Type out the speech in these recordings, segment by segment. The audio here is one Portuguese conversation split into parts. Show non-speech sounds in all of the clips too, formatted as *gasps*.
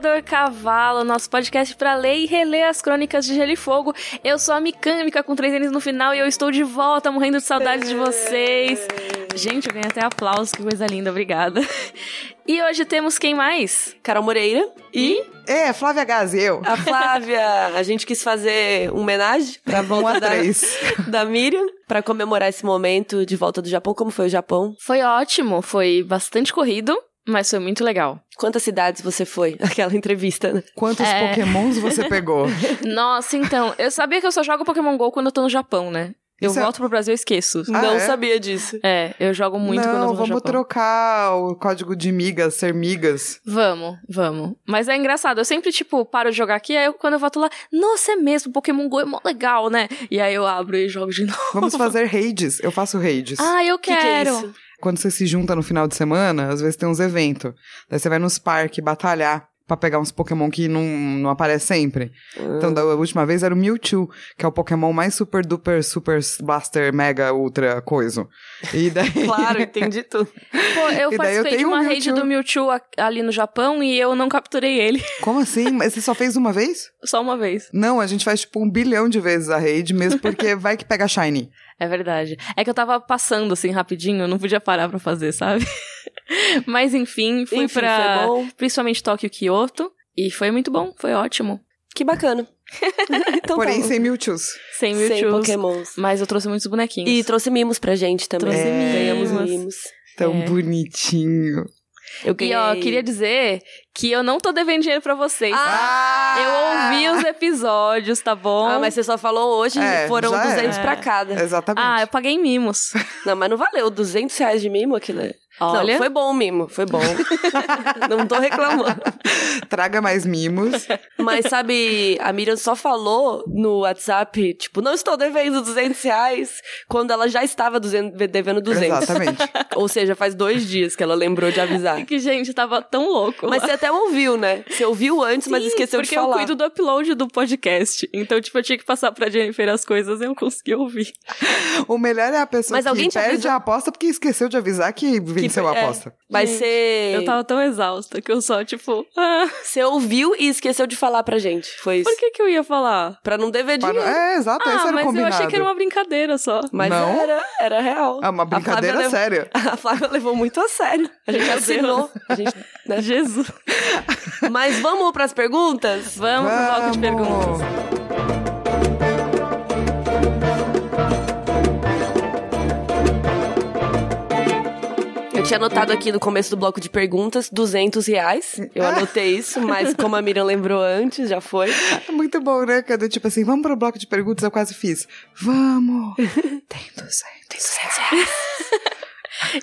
Rodor Cavalo, nosso podcast para ler e reler as crônicas de Gelo e Fogo. Eu sou a Micâmica com três N's no final e eu estou de volta, morrendo de saudades de vocês. Gente, eu ganhei até aplausos, que coisa linda, obrigada. E hoje temos quem mais? Carol Moreira e É, Flávia Gazi, eu. a Flávia. A gente quis fazer uma homenagem pra Um volta a *laughs* da, da Miriam, pra comemorar esse momento de volta do Japão. Como foi o Japão? Foi ótimo, foi bastante corrido, mas foi muito legal. Quantas cidades você foi? *laughs* Aquela entrevista, né? Quantos É. pokémons você pegou? *laughs* Nossa, então, eu sabia que eu só jogo Pokémon GO quando eu tô no Japão, né? Eu Isso é- volto pro Brasil e esqueço. Ah, Não é? sabia disso. É, eu jogo muito quando eu Não, tô no vamos trocar o código de migas, ser migas. Vamos, vamos. Mas é engraçado, eu sempre, tipo, paro de jogar aqui, aí eu, quando eu volto lá, nossa, é mesmo, Pokémon GO é mó legal, né? E aí eu abro e jogo de *laughs* novo. Vamos fazer raids. Eu faço raids. Ah, eu que que é quero. isso? Quando você se junta no final de semana, às vezes tem uns eventos. Daí você vai nos parques batalhar pra pegar uns Pokémon que não, não aparece sempre. Então, da última vez era o Mewtwo, que é o Pokémon mais super duper, super blaster, mega, ultra coisa. E daí... *laughs* Claro, entendi tudo. Pô, eu E daí eu participei de uma um raid Mewtwo. do Mewtwo ali no Japão e eu não capturei ele. *laughs* Como assim? Mas você só fez uma vez? Só uma vez. Não, a gente faz tipo um bilhão de vezes a raid, mesmo porque *laughs* vai que pega Shiny. É verdade. É que eu tava passando assim rapidinho, eu não podia parar pra fazer, sabe? *laughs* Mas enfim, fui Enfim, pra foi bom. principalmente Tóquio e Kyoto. E foi muito bom, foi ótimo. Que bacana. *laughs* então Porém, tá. sem Mewtwo's. Sem Sem Mewtwo. pokémons. Mas eu trouxe muitos bonequinhos. E trouxe mimos pra gente também. Trouxe É. Ganhamos mimos. mimos. Tão É. bonitinho. Eu E ó, queria dizer que eu não tô devendo dinheiro pra vocês. Ah! Eu ouvi os episódios, tá bom? Ah, mas você só falou hoje, É, foram já 200 era. pra cada. Exatamente. Ah, eu paguei mimos. Não, mas não valeu. 200 reais de mimo aquilo. Olha. Não, foi bom o mimo, foi bom. *laughs* não tô reclamando. Traga mais mimos. Mas sabe, a Miriam só falou no WhatsApp, tipo, não estou devendo 200 reais, quando ela já estava 200 devendo 200. Exatamente. *laughs* Ou seja, faz dois dias que ela lembrou de avisar. Que, gente, tava tão louco. Mas você até ouviu, né? Você ouviu antes, mas Sim, esqueceu de porque falar. eu cuido do upload do podcast. Então, tipo, eu tinha que passar pra Jennifer as coisas e eu consegui ouvir. O melhor é a pessoa Mas alguém que perde avisou? a aposta porque esqueceu de avisar que venceu a é. aposta. Vai Gente, ser. Eu tava tão exausta que eu só, tipo, ah, Você ouviu e esqueceu de falar pra gente. Foi isso. por que que eu ia falar? Pra não dever Para- dinheiro. É, exato, esse ah, era o mas eu combinado. achei que era uma brincadeira só. Mas Não? era, era real. É uma A brincadeira levou- séria. *laughs* A Flávia levou muito a sério. A gente assinou. A gente, né? Jesus. Mas vamos pras perguntas? Vamos pro bloco de Vamos. perguntas. Eu tinha anotado aqui no começo do bloco de perguntas, 200 reais. Eu anotei isso, mas como a Miriam lembrou antes, já foi. *laughs* Muito bom, né? Cadê, tipo assim, vamos pro bloco de perguntas, eu quase fiz. Vamos! *laughs* Tem 200. *laughs*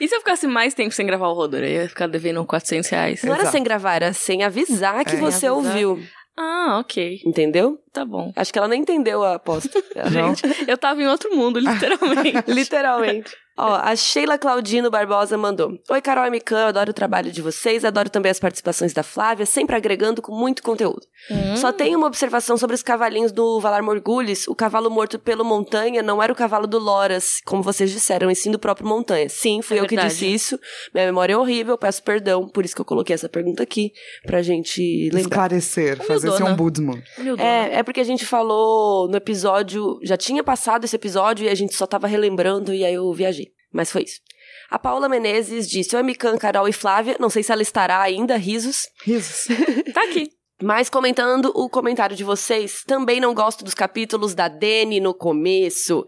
E se eu ficasse mais tempo sem gravar o Rodor? Eu ia ficar devendo 400 reais. Não era Exato. sem gravar, era sem avisar que É. você avisar. ouviu. Ah, ok. Entendeu? Tá bom. Acho que ela nem entendeu a aposta. Gente, eu tava em outro mundo, literalmente. Literalmente. Ó, a Sheila Claudino Barbosa mandou. Oi, Carol e Mikan, eu adoro o trabalho de vocês, adoro também as participações da Flávia, sempre agregando com muito conteúdo. Hum. Só tenho uma observação sobre os cavalinhos do Valar Morgulhos. O cavalo morto pelo Montanha não era o cavalo do Loras, como vocês disseram, e sim do próprio Montanha. Sim, fui É eu que verdade. disse isso. Minha memória é horrível, peço perdão, por isso que eu coloquei essa pergunta aqui, pra gente lembrar. Esclarecer, fazer esse ombudsman. É, é porque a gente falou no episódio, já tinha passado esse episódio e a gente só tava relembrando e aí eu viajei. Mas foi isso. A Paula Menezes disse: Oi, Mikan, Carol e Flávia. Não sei se ela estará ainda, risos. Risos. *laughs* Tá aqui. Mas comentando o comentário de vocês, também não gosto dos capítulos da Dani no começo.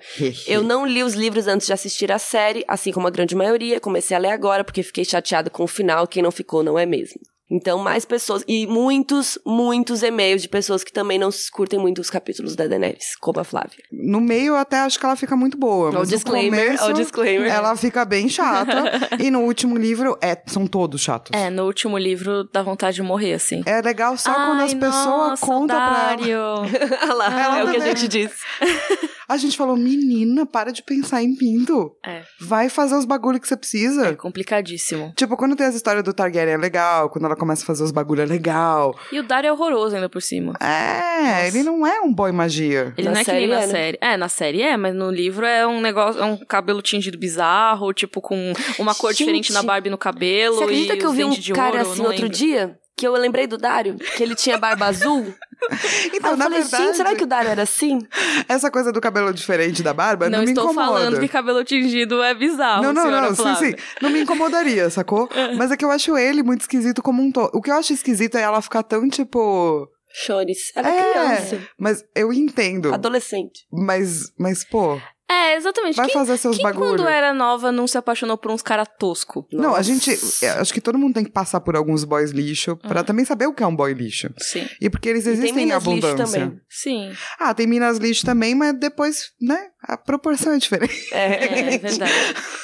Eu não li os livros antes de assistir a série, assim como a grande maioria. Comecei a ler agora porque fiquei chateada com o final. Quem não ficou não é mesmo. Então, mais pessoas. E muitos, muitos e-mails de pessoas que também não curtem muito os capítulos da Daenerys, como a Flávia. No meio, eu até acho que ela fica muito boa. O mas no disclaimer, começo, o disclaimer. Ela fica bem chata. *laughs* e no último livro, é, são todos chatos. É, no último livro dá vontade de morrer, assim. É legal só quando Ai, as pessoas contam pra ela. *laughs* Olha lá, Ela é o que a gente disse. *laughs* A gente falou, menina, para de pensar em pinto. É. Vai fazer os bagulho que você precisa. É complicadíssimo. Tipo, quando tem as histórias do Targaryen é legal, quando ela começa a fazer os bagulho é legal. E o Dario é horroroso ainda por cima. É, ele não é um boy magia. Ele Na não é que nem série na é, né? série. É, na série é, mas no livro é um negócio, é um cabelo tingido bizarro, tipo, com uma cor Gente, diferente na Barbie no cabelo. Você acredita e que eu vi um cara ouro, assim outro lembro. dia? Que eu lembrei do Dário, que ele tinha barba *laughs* azul. *laughs* Então, Aí eu na falei, verdade, gente, será que o Dário era assim? essa coisa do cabelo diferente da barba não, Não me estou incomoda. falando que cabelo tingido é bizarro, Não, não, senhora não, sim, Flávia. sim. Não me incomodaria, sacou? *laughs* Mas é que eu acho ele muito esquisito como um todo. O que eu acho esquisito é ela ficar tão, tipo. Chores. Era é, criança. Mas eu entendo. Adolescente. Mas, mas, pô, É, exatamente. vai quem, fazer seus quem bagulho. quando era nova não se apaixonou por uns cara tosco? Não, a gente. é, Acho que todo mundo tem que passar por alguns boys lixo Uhum. pra também saber o que é um boy lixo. Sim. E porque eles E tem existem em minas lixo abundância. também. Sim. Ah, tem minas lixo também, mas depois, né? A proporção é diferente. É, é verdade.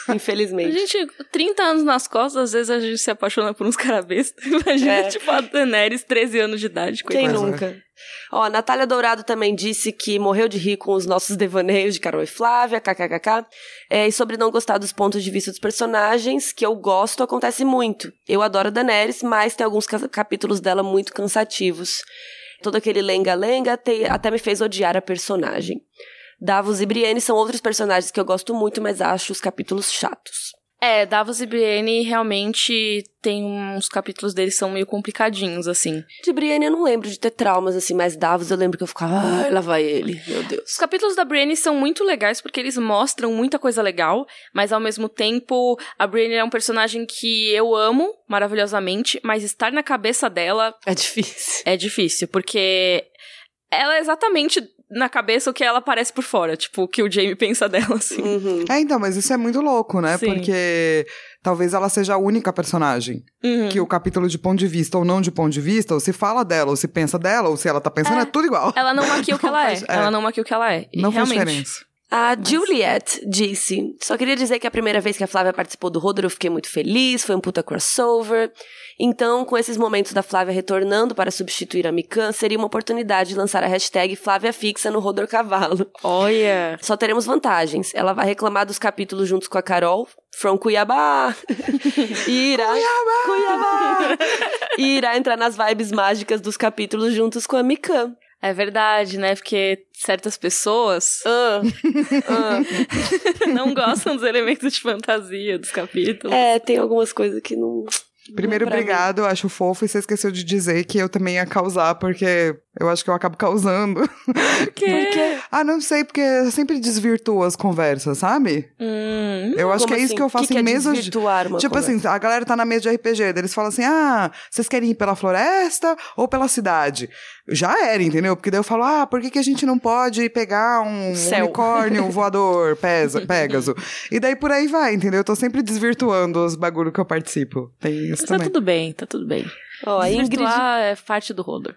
A Infelizmente. gente, 30 anos nas costas, às vezes a gente se apaixona por uns cara besta. *laughs* Imagina, É. tipo, a Daenerys, 13 anos de idade. Quem coitada. É. nunca? Ó, a Natália Dourado também disse que morreu de rir com os nossos devaneios de Carol e Flávia, kkkk. É, e sobre não gostar dos pontos de vista dos personagens, que eu gosto, acontece muito. Eu adoro a Daenerys, mas tem alguns ca- capítulos dela muito cansativos. Todo aquele lenga-lenga até me fez odiar a personagem. Davos e Brienne são outros personagens que eu gosto muito, mas acho os capítulos chatos. É, Davos e Brienne realmente tem uns capítulos deles que são meio complicadinhos, assim. De Brienne eu não lembro de ter traumas assim, mas Davos eu lembro que eu ficava, ai, lá vai ele, meu Deus. Os capítulos da Brienne são muito legais porque eles mostram muita coisa legal, mas ao mesmo tempo a Brienne é um personagem que eu amo maravilhosamente, mas estar na cabeça dela É difícil. é difícil, porque ela é exatamente na cabeça o que ela parece por fora, tipo, o que o Jamie pensa dela, assim. Uhum. É, então, mas isso é muito louco, né? Sim. Porque talvez ela seja a única personagem. Uhum. Que o capítulo de ponto de vista ou não de ponto de vista, ou se fala dela, ou se pensa dela, ou se ela tá pensando, é, É. tudo igual. Ela não maquia o que ela é. faz- é. Ela não maquia o que ela é. E Não faz diferença. A Juliet disse: Só queria dizer que a primeira vez que a Flávia participou do Rodor eu fiquei muito feliz, foi um puta crossover. Então, com esses momentos da Flávia retornando para substituir a Mikan, seria uma oportunidade de lançar a hashtag Flávia Fixa no Rodor Cavalo. Olha. Só teremos vantagens. Ela vai reclamar dos capítulos juntos com a Carol, from Cuiabá. e *laughs* irá. Cuiabá! e irá entrar nas vibes mágicas dos capítulos juntos com a Mikan. É verdade, né? Porque certas pessoas Ah, ah. *laughs* não gostam dos elementos de fantasia dos capítulos. É, tem algumas coisas que não. Primeiro, mim. obrigado, eu acho fofo, e você esqueceu de dizer que eu também ia causar, porque eu acho que eu acabo causando. Por quê? Ah, não sei, porque eu sempre desvirtuo as conversas, sabe? Hum, Eu acho que é isso assim? que eu faço que que em é mesas de. Tipo conversa? assim, a galera tá na mesa de RPG, eles falam assim: ah, vocês querem ir pela floresta ou pela cidade? Já era, entendeu? Porque daí eu falo, ah, por que, que a gente não pode pegar um Céu. unicórnio *laughs* voador, pesa, Pégaso? E daí por aí vai, entendeu? Eu tô sempre desvirtuando os bagulho que eu participo. Tem isso Mas tá também. tudo bem, tá tudo bem. Ó, a Ingrid, é parte do Rodor.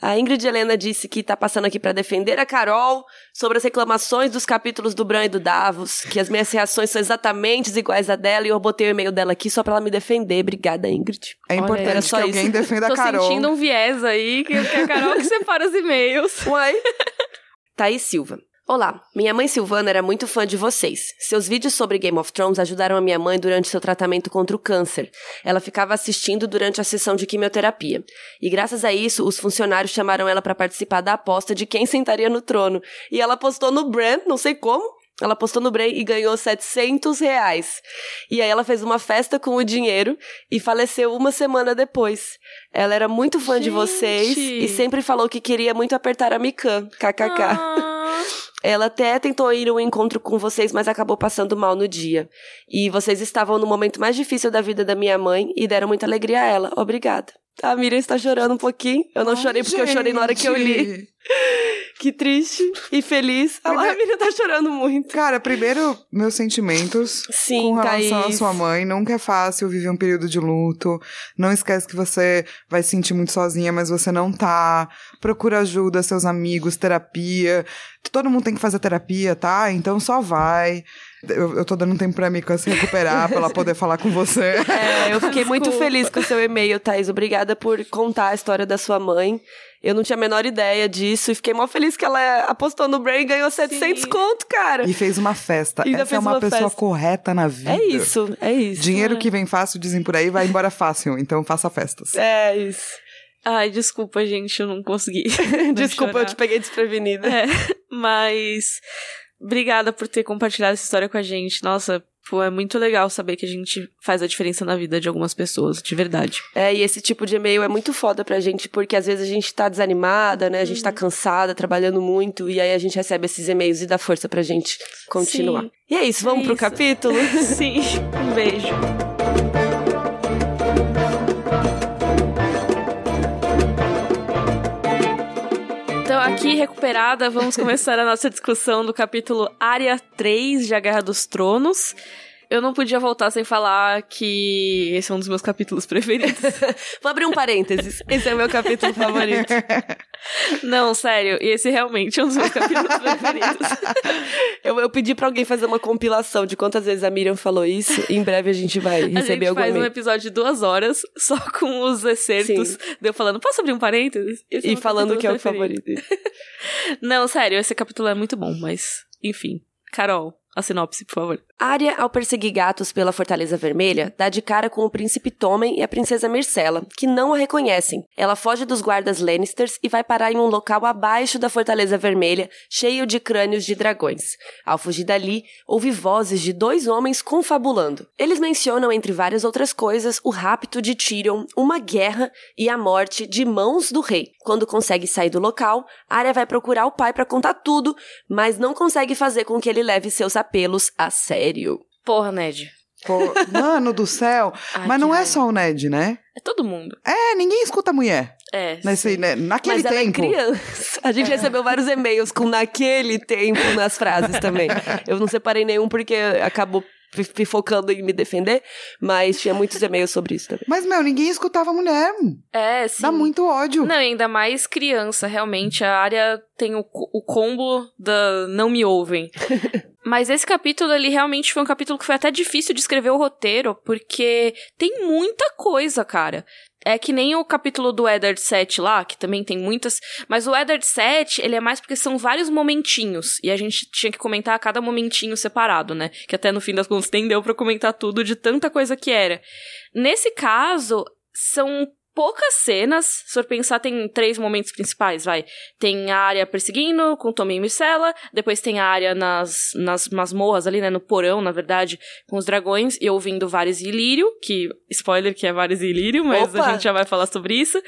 A Ingrid Helena disse que tá passando aqui pra defender a Carol sobre as reclamações dos capítulos do Bran e do Davos, que as minhas reações são exatamente iguais a dela e eu botei o e-mail dela aqui só pra ela me defender. Obrigada, Ingrid. É Olha, importante era que alguém isso. defenda a Tô Carol. sentindo um viés aí, que, que é a Carol que separa os e-mails. Uai. Thaís Silva. Olá, minha mãe Silvana era muito fã de vocês. Seus vídeos sobre Game of Thrones ajudaram a minha mãe durante seu tratamento contra o câncer. Ela ficava assistindo durante a sessão de quimioterapia. E graças a isso, os funcionários chamaram ela para participar da aposta de quem sentaria no trono. E ela postou no Brand, não sei como, ela postou no Brain e ganhou 700 reais. E aí ela fez uma festa com o dinheiro e faleceu uma semana depois. Ela era muito fã de Gente! vocês e sempre falou que queria muito apertar a Mikan. KKK. Ah, Ela até tentou ir ao encontro com vocês, mas acabou passando mal no dia. E vocês estavam no momento mais difícil da vida da minha mãe e deram muita alegria a ela. Obrigada. A Miriam está chorando um pouquinho. Eu não Ai, chorei porque eu chorei na hora que eu li. gente. *laughs* Que triste e feliz. Lá, a Miriam tá chorando muito. Cara, primeiro, meus sentimentos Sim, com relação Thaís. à sua mãe. Nunca é fácil viver um período de luto. Não esquece que você vai se sentir muito sozinha, mas você não tá. Procura ajuda, seus amigos, terapia. Todo mundo tem que fazer terapia, tá? Então só vai. Eu, eu tô dando tempo pra Mika se recuperar, pra ela poder falar com você. *laughs* É, eu fiquei muito Desculpa. feliz com o seu e-mail, Thaís. Obrigada por contar a história da sua mãe. Eu não tinha a menor ideia disso e fiquei mó feliz que ela apostou no Brain e ganhou 700 Sim. conto, cara. E fez uma festa. Ainda Essa é uma, uma pessoa festa. correta na vida. É isso, é isso. Dinheiro que vem fácil, dizem por aí, vai embora fácil. Então faça festas. É isso. Ai, desculpa, gente, eu não consegui. *laughs* Desculpa, eu chorar. te peguei desprevenida. É, mas obrigada por ter compartilhado essa história com a gente. Nossa, pô, é muito legal saber que a gente faz a diferença na vida de algumas pessoas, de verdade. É, e esse tipo de e-mail é muito foda pra gente, porque às vezes a gente tá desanimada, né? A gente tá cansada, trabalhando muito, e aí a gente recebe esses e-mails e dá força pra gente continuar. Sim. E é isso, vamos É pro isso. capítulo? *laughs* Sim, um beijo. Aqui recuperada, vamos começar a nossa discussão do capítulo Área 3 de A Guerra dos Tronos. Eu não podia voltar sem falar que esse é um dos meus capítulos *laughs* preferidos. *laughs* Vou abrir um parênteses. Esse é o meu capítulo favorito. *laughs* Não, sério, esse realmente é um dos meus capítulos preferidos. Eu, eu pedi pra alguém fazer uma compilação de quantas vezes a Miriam falou isso. Em breve a gente vai A receber gente algum faz um episódio de duas horas só com os excertos. Sim. Deu falando, posso abrir um parênteses? Esse é E meu falando que é o preferido. favorito. Não, sério, esse capítulo é muito bom, mas enfim. Carol, a sinopse, por favor. Arya, ao perseguir gatos pela Fortaleza Vermelha, dá de cara com o príncipe Tommen e a princesa Myrcella, que não a reconhecem. Ela foge dos guardas Lannisters e vai parar em um local abaixo da Fortaleza Vermelha, cheio de crânios de dragões. Ao fugir dali, ouve vozes de dois homens confabulando. Eles mencionam, entre várias outras coisas, o rapto de Tyrion, uma guerra e a morte de mãos do rei. Quando consegue sair do local, Arya vai procurar o pai para contar tudo, mas não consegue fazer com que ele leve seus apelos a sério. Porra, Ned. Pô, mano do céu. *laughs* Ai, Mas não é só o Ned, né? É todo mundo. É, ninguém escuta a mulher. É. Nesse, né, naquele Mas ela tempo. é criança. A gente recebeu vários e-mails com naquele tempo nas frases também. *laughs* Eu não separei nenhum porque acabou focando em me defender, mas tinha muitos e-mails sobre isso também. Mas, meu, ninguém escutava mulher. É, sim. Dá muito ódio. Não, ainda mais criança, realmente. A área tem o, o combo da não me ouvem. *laughs* Mas esse capítulo, ele realmente foi um capítulo que foi até difícil de escrever o roteiro, porque tem muita coisa, cara. É que nem o capítulo do Eddard 7 lá, que também tem muitas. Mas o Eddard 7, ele é mais porque são vários momentinhos. E a gente tinha que comentar cada momentinho separado, né? Que até no fim das contas nem deu pra comentar tudo de tanta coisa que era. Nesse caso, são poucas cenas. Se for pensar, tem três momentos principais, vai. Tem a área perseguindo, com Tommy e Myrcella. Depois tem a área nas, nas masmorras ali, né? No porão, na verdade, com os dragões. E ouvindo Varys e Ilírio, que... Spoiler que é Varys e Ilírio, mas Opa! a gente já vai falar sobre isso.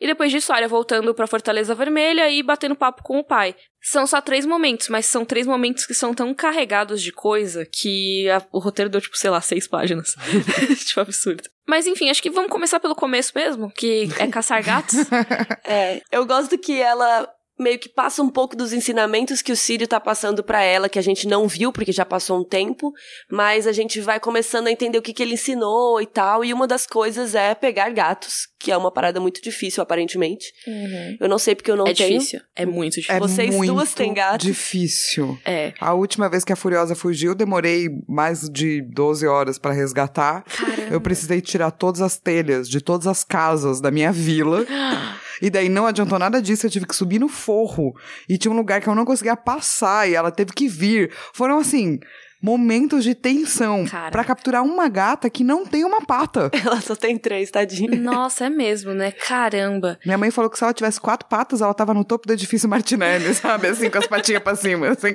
E depois disso, a área voltando pra Fortaleza Vermelha e batendo papo com o pai. São só três momentos, mas são três momentos que são tão carregados de coisa que a- o roteiro deu, tipo, sei lá, seis páginas. *laughs* tipo, absurdo. Mas enfim, acho que vamos começar pelo começo mesmo, que é caçar gatos. *laughs* É, eu gosto que ela meio que passa um pouco dos ensinamentos que o Círio tá passando pra ela, que a gente não viu porque já passou um tempo, mas a gente vai começando a entender o que, que ele ensinou e tal, e uma das coisas é pegar gatos, que é uma parada muito difícil, aparentemente. Eu não sei porque eu não é tenho. difícil. É muito É difícil. Vocês muito duas têm gato? difícil. É. A última vez que a Furiosa fugiu, demorei mais de 12 horas pra resgatar. Eu precisei tirar todas as telhas de todas as casas da minha vila. *gasps* E daí não adiantou nada disso, eu tive que subir no forro. E tinha um lugar que eu não conseguia passar e ela teve que vir. Foram assim, momentos de tensão pra capturar uma gata que não tem uma pata. *laughs* Ela só tem três, tadinha. Nossa, é mesmo, né? Caramba. Minha mãe falou que se ela tivesse quatro patas, ela tava no topo do edifício Martinelli, *laughs* sabe? Assim, com as patinhas pra cima, assim.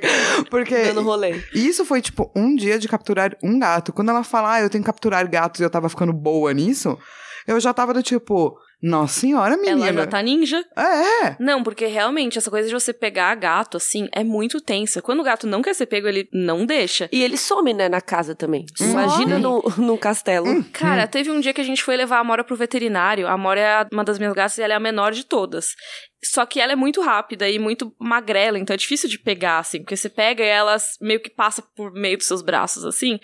Porque. Dando rolê. E isso foi, tipo, um dia de capturar um gato. Quando ela fala, ah, eu tenho que capturar gatos e eu tava ficando boa nisso, eu já tava do tipo, nossa senhora, menina. Ela já tá ninja. É, Não, porque realmente essa coisa de você pegar gato, assim, é muito tensa. Quando o gato não quer ser pego, ele não deixa. E ele some, né, na casa também. Some. Imagina no, no castelo. Cara, teve um dia que a gente foi levar a Amora pro veterinário. A Amora é uma das minhas gatas e ela é a menor de todas. Só que ela é muito rápida e muito magrela, então é difícil de pegar, assim, porque você pega e ela meio que passa por meio dos seus braços, assim.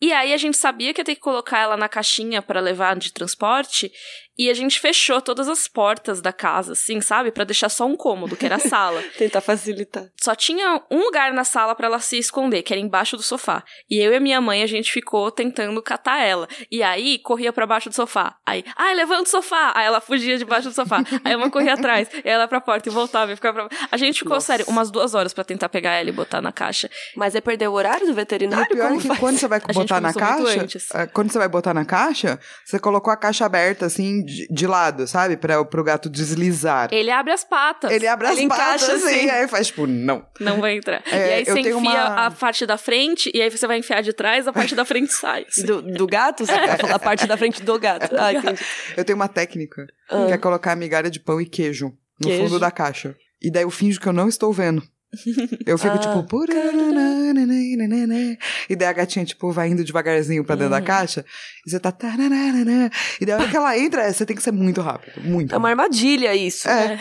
E aí a gente sabia que ia ter que colocar ela na caixinha pra levar de transporte, e a gente fechou todas as portas da casa, assim, sabe? Pra deixar só um cômodo, que era a sala. *laughs* Tentar facilitar. Só tinha um lugar na sala pra ela se esconder, que era embaixo do sofá. E eu e a minha mãe, a gente ficou tentando catar ela. E aí, corria pra baixo do sofá. Aí, ai, levanta o sofá! Aí ela fugia debaixo do sofá. Aí uma corria atrás. E ela ela pra porta e voltava e ficava pra... A gente ficou, Nossa. sério, umas duas horas pra tentar pegar ela e botar na caixa. Mas é perder o horário do E veterinário? o pior Como é que faz? quando você vai botar na caixa, é, quando você vai botar na caixa, você colocou a caixa aberta, assim, de, de lado, sabe? Pra, pro gato deslizar. Ele abre as patas. Ele abre as Ele patas, encaixa assim, assim. aí faz tipo, não. Não vai entrar. É, e aí eu você tenho enfia uma- a parte da frente, e aí você vai enfiar de trás, a parte da frente sai. assim. *laughs* Do, do gato? Você quer falar a parte da frente do gato. *laughs* Ah, entendi. Eu tenho uma técnica, Ah. que é colocar migalha de pão e queijo no Queijo. fundo da caixa. E daí eu finjo que eu não estou vendo. Eu fico *laughs* Ah, tipo. "Purananananana". E daí a gatinha, tipo, vai indo devagarzinho pra dentro Uhum. da caixa. E você tá. taranana. E daí a hora que ela entra, você tem que ser muito rápido. Muito. É uma armadilha isso. É.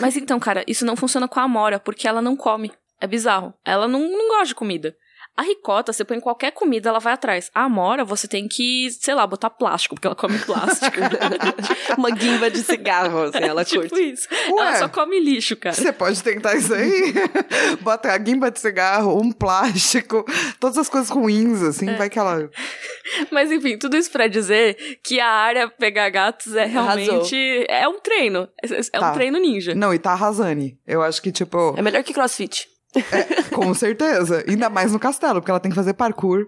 Mas então, cara, isso não funciona com a Amora, porque ela não come. É bizarro. Ela não, não gosta de comida. A ricota, você põe qualquer comida, ela vai atrás. A Amora, você tem que, sei lá, botar plástico, porque ela come *laughs* plástico. uma guimba de cigarro, assim, ela tipo curte. isso. Ué. Ela só come lixo, cara. Você pode tentar isso aí. *laughs* Bota a guimba de cigarro, um plástico, todas as coisas ruins, assim, É. vai que ela. Mas enfim, tudo isso pra dizer que a área pegar gatos é realmente. É um treino. É, é Tá. um treino ninja. Não, e tá arrasando. Eu acho que, tipo, É melhor que crossfit. Com certeza. Ainda mais no castelo, porque ela tem que fazer parkour.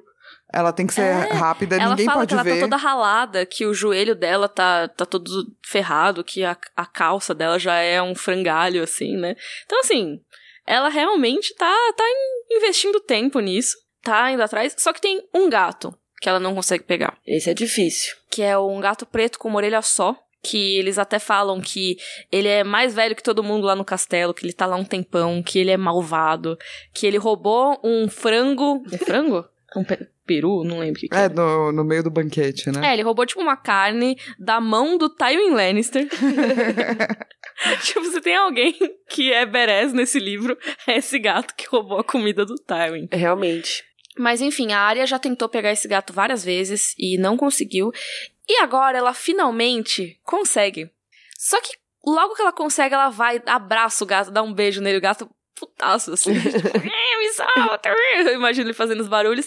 Ela tem que ser É. rápida, Ela ninguém fala pode que ela ver. tá toda ralada, que o joelho dela tá, tá todo ferrado, que a, a calça dela já é um frangalho, assim, né? Então, assim, ela realmente tá, tá in- investindo tempo nisso, tá indo atrás. Só que tem um gato que ela não consegue pegar, Esse é difícil. que é um gato preto com uma orelha só. Que eles até falam que ele é mais velho que todo mundo lá no castelo, que ele tá lá um tempão, que ele é malvado, que ele roubou um frango. É frango? Um pe- peru? Não lembro o que, que É, no, no meio do banquete, né? é, ele roubou, tipo, uma carne da mão do Tywin Lannister. *laughs* *laughs* tipo, você tem alguém que é Beres nesse livro, é esse gato que roubou a comida do Tywin. Realmente. Mas enfim, a Arya já tentou pegar esse gato várias vezes e não conseguiu. E agora ela finalmente consegue. Só que logo que ela consegue, ela vai, abraça o gato, dá um beijo nele, o gato putaço, assim. *laughs* tipo, "Eh, me solta! Eu imagino ele fazendo os barulhos.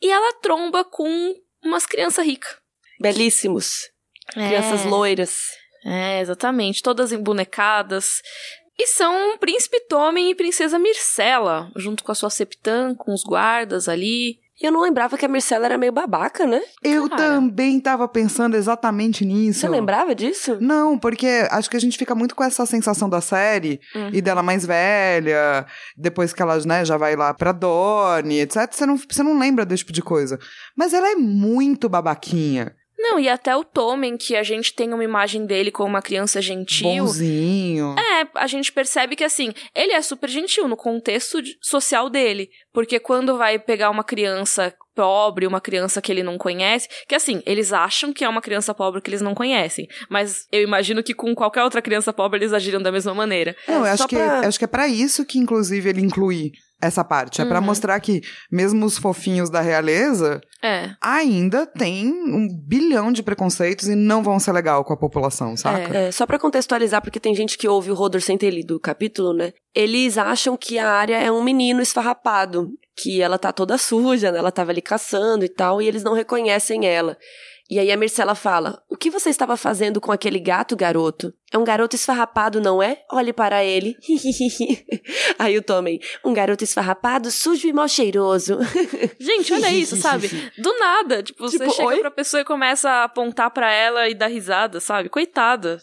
E ela tromba com umas crianças ricas. Belíssimos. Crianças É. loiras. É, exatamente. Todas embonecadas. E são Príncipe Tommen e Princesa Mircela, junto com a sua Septã, com os guardas ali. E eu não lembrava que a Marcela era meio babaca, né? Eu Cara. também tava pensando exatamente nisso. Você lembrava disso? Não, porque acho que a gente fica muito com essa sensação da série Hum. e dela mais velha, depois que ela né, já vai lá pra Dorne, etc. Você não, você não lembra desse tipo de coisa. Mas ela é muito babaquinha. Não, e até o Tommen, que a gente tem uma imagem dele como uma criança gentil. Bonzinho. É, a gente percebe que assim, ele é super gentil no contexto social dele. Porque quando vai pegar uma criança pobre, uma criança que ele não conhece, que assim, eles acham que é uma criança pobre que eles não conhecem. Mas eu imagino que com qualquer outra criança pobre eles agiriam da mesma maneira. Não, eu acho só que, pra- acho que é pra isso que, inclusive, ele inclui essa parte. É pra Uhum. mostrar que, mesmo os fofinhos da realeza, É. ainda tem um bilhão de preconceitos e não vão ser legal com a população, saca? É, só pra contextualizar, porque tem gente que ouve o Rodor sem ter lido o capítulo, né? Eles acham que a área é um menino esfarrapado, que ela tá toda suja, né? Ela tava ali caçando e tal, e eles não reconhecem ela. E aí a Mircela fala: O que você estava fazendo com aquele gato, garoto? É um garoto esfarrapado, não é? Olhe para ele. *laughs* aí o Tommen: Um garoto esfarrapado, sujo e mal cheiroso. *laughs* Gente, olha isso, sabe? *laughs* Do nada, tipo, você Tipo, chega oi? pra pessoa e começa a apontar pra ela e dar risada, sabe? Coitada.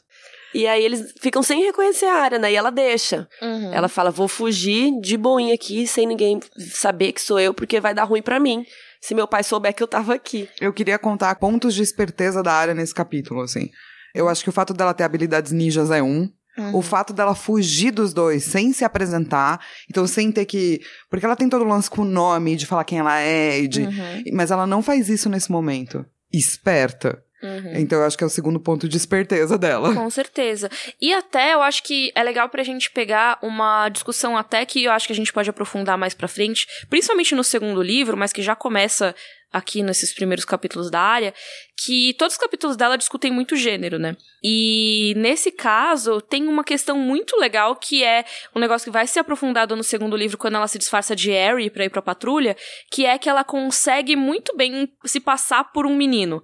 E aí eles ficam sem reconhecer a área, né? E ela deixa. Uhum. Ela fala: vou fugir de boinha aqui, sem ninguém saber que sou eu, porque vai dar ruim pra mim. Se meu pai souber que eu tava aqui. Eu queria contar pontos de esperteza da área nesse capítulo, assim. Eu acho que o fato dela ter habilidades ninjas é um. Uhum. O fato dela fugir dos dois sem se apresentar, então sem ter que. Porque ela tem todo o lance com o nome, de falar quem ela é, de... Uhum. mas ela não faz isso nesse momento. Esperta. Uhum. Então eu acho que é o segundo ponto de esperteza dela. Com certeza. E até eu acho que é legal pra gente pegar uma discussão até que eu acho que a gente pode aprofundar mais pra frente, principalmente no segundo livro, mas que já começa aqui nesses primeiros capítulos da área, que todos os capítulos dela discutem muito gênero, né? E nesse caso, tem uma questão muito legal que é um negócio que vai ser aprofundado no segundo livro quando ela se disfarça de Harry pra ir pra patrulha, que é que ela consegue muito bem se passar por um menino.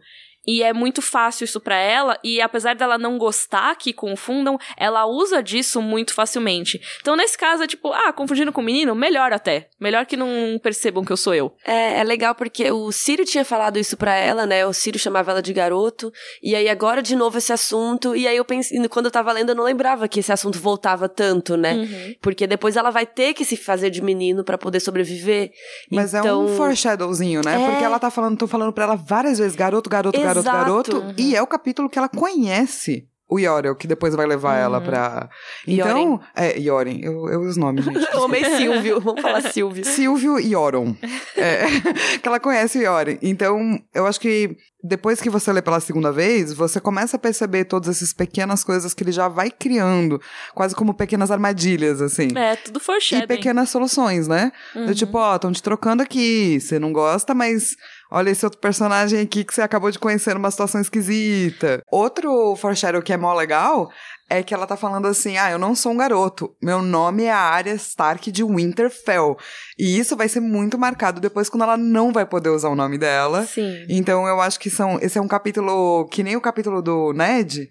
E é muito fácil isso para ela, e apesar dela não gostar que confundam, ela usa disso muito facilmente. Então, nesse caso, é tipo, ah, confundindo com o menino, melhor até. Melhor que não percebam que eu sou eu. É, é legal porque o Círio tinha falado isso pra ela, né? O Círio chamava ela de garoto, e aí agora de novo esse assunto, e aí eu pensei, quando eu tava lendo, eu não lembrava que esse assunto voltava tanto, né? Uhum. Porque depois ela vai ter que se fazer de menino para poder sobreviver. Mas então... é um foreshadowzinho, né? É. Porque ela tá falando, tô falando pra ela várias vezes, garoto, garoto, garoto, Exato. garoto. Uhum. E é o capítulo que ela conhece o Yorel, que depois vai levar Uhum. ela pra. Então. É, Yoren. Eu, eu os nomes, gente. *laughs* Eu amei Silvio, vamos falar *laughs* Silvio. Silvio Yoron. É, *laughs* que ela conhece o Yoren. Então, eu acho que depois que você lê pela segunda vez, você começa a perceber todas essas pequenas coisas que ele já vai criando, quase como pequenas armadilhas, assim. É, tudo E foreshadowing. pequenas soluções, né? Uhum. Do tipo, ó, estão te trocando aqui, você não gosta, mas olha esse outro personagem aqui que você acabou de conhecer numa situação esquisita. Outro foreshadow que é mó legal é que ela tá falando assim, ah, eu não sou um garoto, meu nome é Arya Stark de Winterfell. E isso vai ser muito marcado depois quando ela não vai poder usar o nome dela. Sim. Então eu acho que são, esse é um capítulo que nem o capítulo do Ned,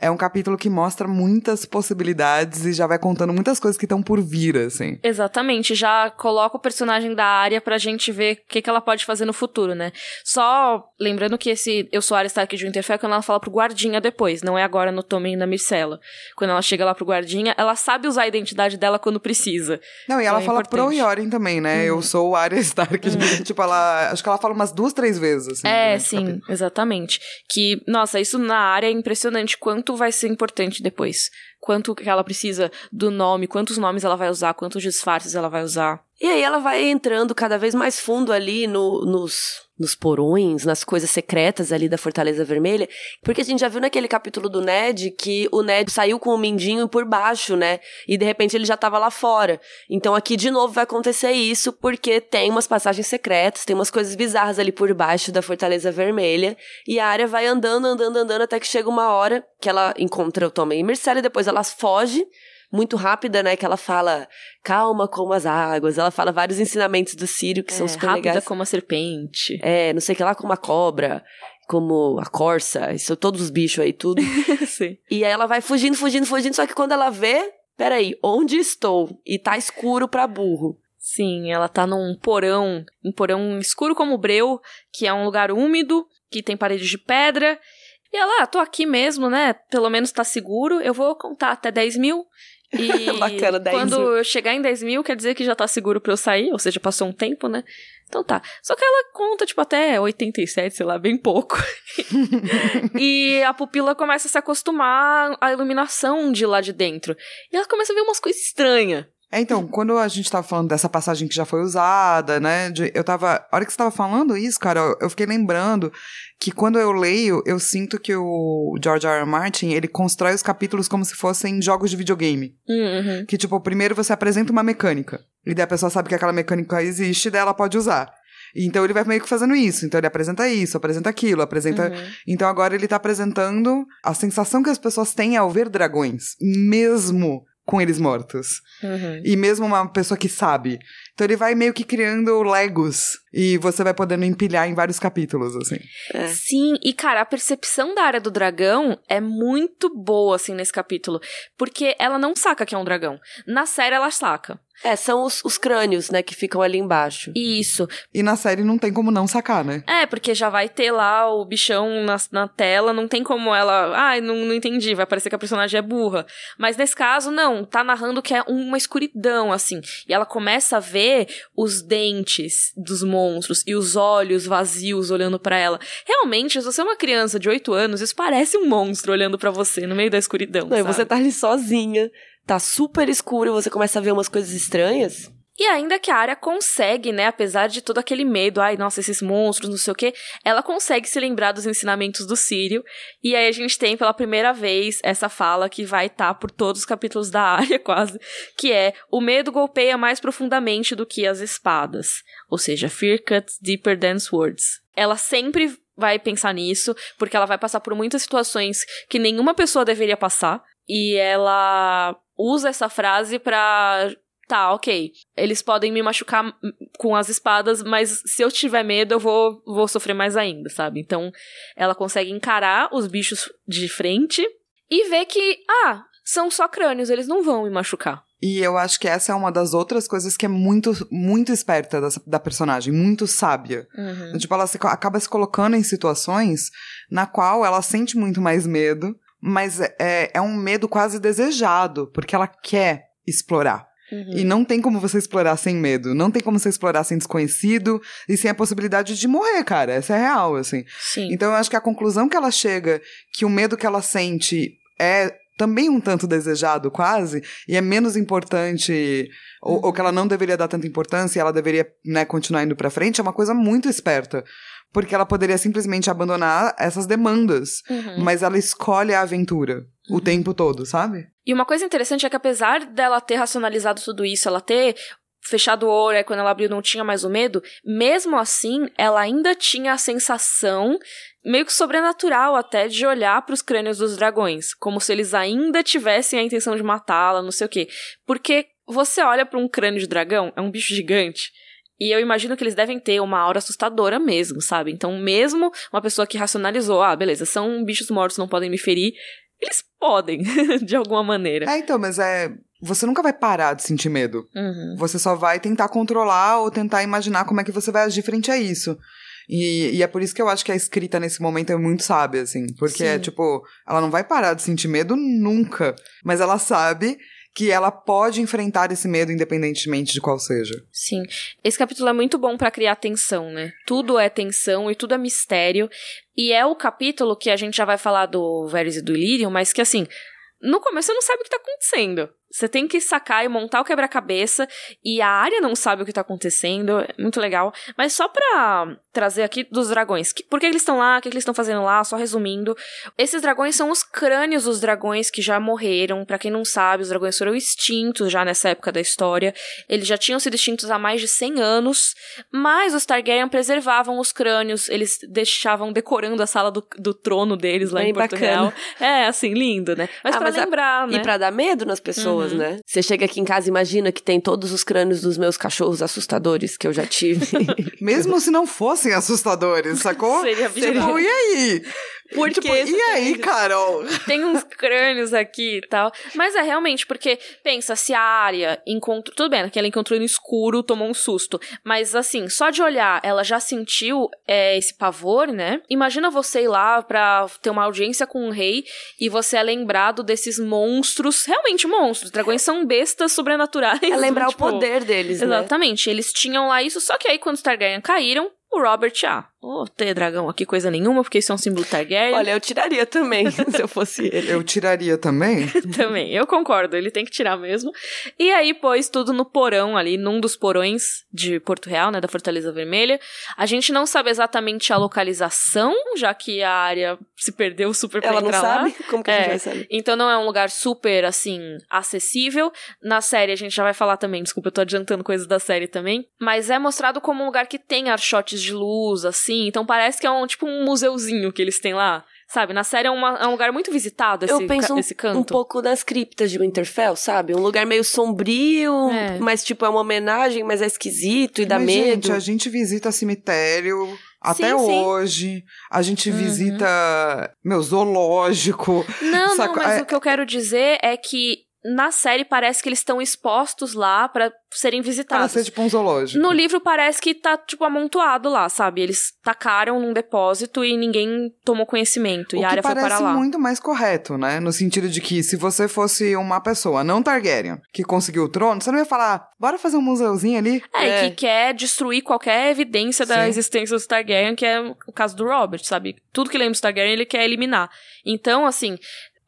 é um capítulo que mostra muitas possibilidades e já vai contando muitas coisas que estão por vir, assim. Exatamente, já coloca o personagem da área pra gente ver o que, que ela pode fazer no futuro, né? Só lembrando que esse Eu Sou a Arya Stark de Winterfell é quando ela fala pro guardinha depois, não é agora no Tommen e na Micela. Quando ela chega lá pro guardinha, ela sabe usar a identidade dela quando precisa. Não, e ela é fala pro importante. Yoren também, né? Eu sou o Arya Stark. Tipo, ela. Acho que ela fala umas duas, três vezes, assim. é, sim, capítulo. exatamente. Que, nossa, isso na área é impressionante quanto vai ser importante depois. Quanto que ela precisa do nome, quantos nomes ela vai usar, quantos disfarces ela vai usar. E aí ela vai entrando cada vez mais fundo ali no- nos, nos porões, nas coisas secretas ali da Fortaleza Vermelha. Porque a gente já viu naquele capítulo do Ned que o Ned saiu com o Mindinho por baixo, né? E de repente ele já tava lá fora. Então aqui de novo vai acontecer isso, porque tem umas passagens secretas, tem umas coisas bizarras ali por baixo da Fortaleza Vermelha. E a área vai andando, andando, andando, até que chega uma hora que ela encontra o Tommen e Myrcella e depois ela foge. Muito rápida, né? Que ela fala calma como as águas. Ela fala vários ensinamentos do Sírio que são É, super rápida legais. como a serpente. É, não sei o que lá, como a cobra, como a corça, isso, todos os bichos aí, tudo. *laughs* Sim. e aí ela vai fugindo, fugindo, fugindo, só que quando ela vê, peraí, onde estou? E tá escuro pra burro. Sim, ela tá num porão, um porão escuro como o breu, que é um lugar úmido, que tem paredes de pedra. E ela, ah, tô aqui mesmo, né? Pelo menos tá seguro. Eu vou contar até 10 mil. E *laughs* Bacana, 10 quando mil. eu chegar em 10 mil, quer dizer que já tá seguro pra eu sair, ou seja, passou um tempo, né? Então tá. Só que ela conta, tipo, até 87, sei lá, bem pouco. *laughs* *laughs* e a pupila começa a se acostumar à iluminação de lá de dentro. E ela começa a ver umas coisas estranhas. É, então, quando a gente tava falando dessa passagem que já foi usada, né? de- eu tava. A hora que você tava falando isso, cara, eu, eu fiquei lembrando que quando eu leio, eu sinto que o George R. R. Martin, ele constrói os capítulos como se fossem jogos de videogame. Uhum. Que, tipo, primeiro você apresenta uma mecânica. E daí a pessoa sabe que aquela mecânica existe, daí ela pode usar. Então ele vai meio que fazendo isso. Então ele apresenta isso, apresenta aquilo, apresenta. Uhum. Então agora ele tá apresentando a sensação que as pessoas têm ao ver dragões, mesmo com eles mortos. Uhum. E mesmo uma pessoa que sabe. Então ele vai meio que criando legos. E você vai podendo empilhar em vários capítulos, assim. É. Sim, e cara, a percepção da área do dragão é muito boa, assim, nesse capítulo. Porque ela não saca que é um dragão. Na série ela saca. É, são os, os crânios, né, que ficam ali embaixo. Isso. E na série não tem como não sacar, né? É, porque já vai ter lá o bichão na, na tela, não tem como ela. Ai, não, não entendi, vai parecer que a personagem é burra. Mas nesse caso, não, tá narrando que é uma escuridão, assim. E ela começa a ver os dentes dos monstros e os olhos vazios olhando pra ela. Realmente, se você é uma criança de 8 anos, isso parece um monstro olhando pra você no meio da escuridão. Não, e sabe? você tá ali sozinha, tá super escuro e você começa a ver umas coisas estranhas. E ainda que a área consegue, né, apesar de todo aquele medo, ai, nossa, esses monstros, não sei o quê, ela consegue se lembrar dos ensinamentos do Sírio. E aí a gente tem pela primeira vez essa fala que vai estar por todos os capítulos da *laughs* área, quase, que é: o medo golpeia mais profundamente do que as espadas. Ou seja, fear cuts deeper than swords. Ela sempre vai pensar nisso, porque ela vai passar por muitas situações que nenhuma pessoa deveria passar. E ela usa essa frase pra tá, ok. Eles podem me machucar com as espadas, mas se eu tiver medo, eu vou, vou sofrer mais ainda, sabe? Então, ela consegue encarar os bichos de frente e ver que, ah, são só crânios, eles não vão me machucar. E eu acho que essa é uma das outras coisas que é muito, muito esperta da, da personagem, muito sábia. Tipo, ela se acaba se colocando em situações na qual ela sente muito mais medo, mas é, é um medo quase desejado, porque ela quer explorar. Uhum. E não tem como você explorar sem medo. Não tem como você explorar sem desconhecido e sem a possibilidade de morrer, cara. Essa é real, assim. Sim. Então eu acho que a conclusão que ela chega, que o medo que ela sente é também um tanto desejado, quase, e é menos importante, ou, ou que ela não deveria dar tanta importância e ela deveria né, continuar indo pra frente, é uma coisa muito esperta. Porque ela poderia simplesmente abandonar essas demandas, Uhum. mas ela escolhe a aventura o tempo todo, sabe? E uma coisa interessante é que apesar dela ter racionalizado tudo isso, ela ter fechado o olho, aí quando ela abriu não tinha mais o medo, mesmo assim, ela ainda tinha a sensação meio que sobrenatural até de olhar para os crânios dos dragões, como se eles ainda tivessem a intenção de matá-la, não sei o quê. Porque você olha para um crânio de dragão, é um bicho gigante, e eu imagino que eles devem ter uma aura assustadora mesmo, sabe? Então, mesmo uma pessoa que racionalizou, ah, beleza, são bichos mortos, não podem me ferir, eles podem, *laughs* de alguma maneira. É, então, mas é. Você nunca vai parar de sentir medo. Uhum. Você só vai tentar controlar ou tentar imaginar como é que você vai agir frente a isso. E, e é por isso que eu acho que a escrita nesse momento é muito sábia, assim. Porque é Sim. tipo, ela não vai parar de sentir medo nunca. Mas ela sabe que ela pode enfrentar esse medo independentemente de qual seja. Sim. Esse capítulo é muito bom pra criar tensão, né? Tudo é tensão e tudo é mistério. E é o capítulo que a gente já vai falar do Varys e do Illyrium, mas que assim, no começo você não sabe o que tá acontecendo. Você tem que sacar e montar o quebra-cabeça, e a área não sabe o que tá acontecendo, é muito legal. Mas só pra trazer aqui dos dragões, que, por que eles estão lá, o que, que eles estão fazendo lá, só resumindo. Esses dragões são os crânios dos dragões que já morreram. Pra quem não sabe, os dragões foram extintos já nessa época da história. Eles já tinham sido extintos há mais de 100 anos, mas os Targaryen preservavam os crânios, eles deixavam decorando a sala do, do trono deles lá Bem em Porto bacana. Real. É, assim, lindo, né? Mas Ah, pra mas a- lembrar, né? E pra dar medo nas pessoas, Uhum. Né? Você chega aqui em casa e imagina que tem todos os crânios dos meus cachorros assustadores que eu já tive. *laughs* Mesmo se não fossem assustadores, sacou? Seria Tipo, bizarro. e aí? Tipo, que você e aí, Carol? tem uns *laughs* crânios aqui e tal. Mas é realmente, porque, pensa, se a área encontrou. Tudo bem, que ela encontrou no escuro, tomou um susto. Mas assim, só de olhar, ela já sentiu é, esse pavor, né? Imagina você ir lá pra ter uma audiência com o rei e você é lembrado desses monstros, realmente monstros. Dragões são bestas sobrenaturais. é lembrar tipo, o poder deles, né? Exatamente, eles tinham lá isso, só que aí quando os Targaryen caíram, o Robert, ah, ô, ter dragão aqui coisa nenhuma, porque isso é um símbolo Targaryen. Olha, eu tiraria também, *laughs* se eu fosse ele. Eu tiraria também? *laughs* Também, eu concordo, ele tem que tirar mesmo. E aí pôs tudo no porão ali, num dos porões de Porto Real, né, da Fortaleza Vermelha. A gente não sabe exatamente a localização, já que a área se perdeu super pra Ela não entrar lá. sabe? Como que a gente É. vai saber? Então não é um lugar super, assim, acessível. Na série a gente já vai falar também, desculpa, eu tô adiantando coisas da série também. Mas é mostrado como um lugar que tem archotes de luz, assim. Então parece que é um tipo um museuzinho que eles têm lá. Sabe, na série é, uma- é um lugar muito visitado esse, eu penso ca- um, esse canto. um pouco nas criptas de Winterfell, sabe? Um lugar meio sombrio, É. mas tipo, é uma homenagem, mas é esquisito e dá Mas, medo. gente, a gente visita cemitério até Sim, sim. hoje. A gente Uhum. visita, meu, zoológico. Não, Saca- não, mas é- o que eu quero dizer é que na série parece que eles estão expostos lá pra serem Para visitados. ser tipo um zoológico. No livro parece que tá, tipo, amontoado lá, sabe? Eles tacaram num depósito e ninguém tomou conhecimento. O e a área foi parece para lá. muito mais correto, né? No sentido de que se você fosse uma pessoa não Targaryen que conseguiu o trono, você não ia falar, bora fazer um museuzinho ali? É, É. e que quer destruir qualquer evidência da Sim. existência dos Targaryen, que é o caso do Robert, sabe? Tudo que lembra dos Targaryen ele quer eliminar. Então, assim,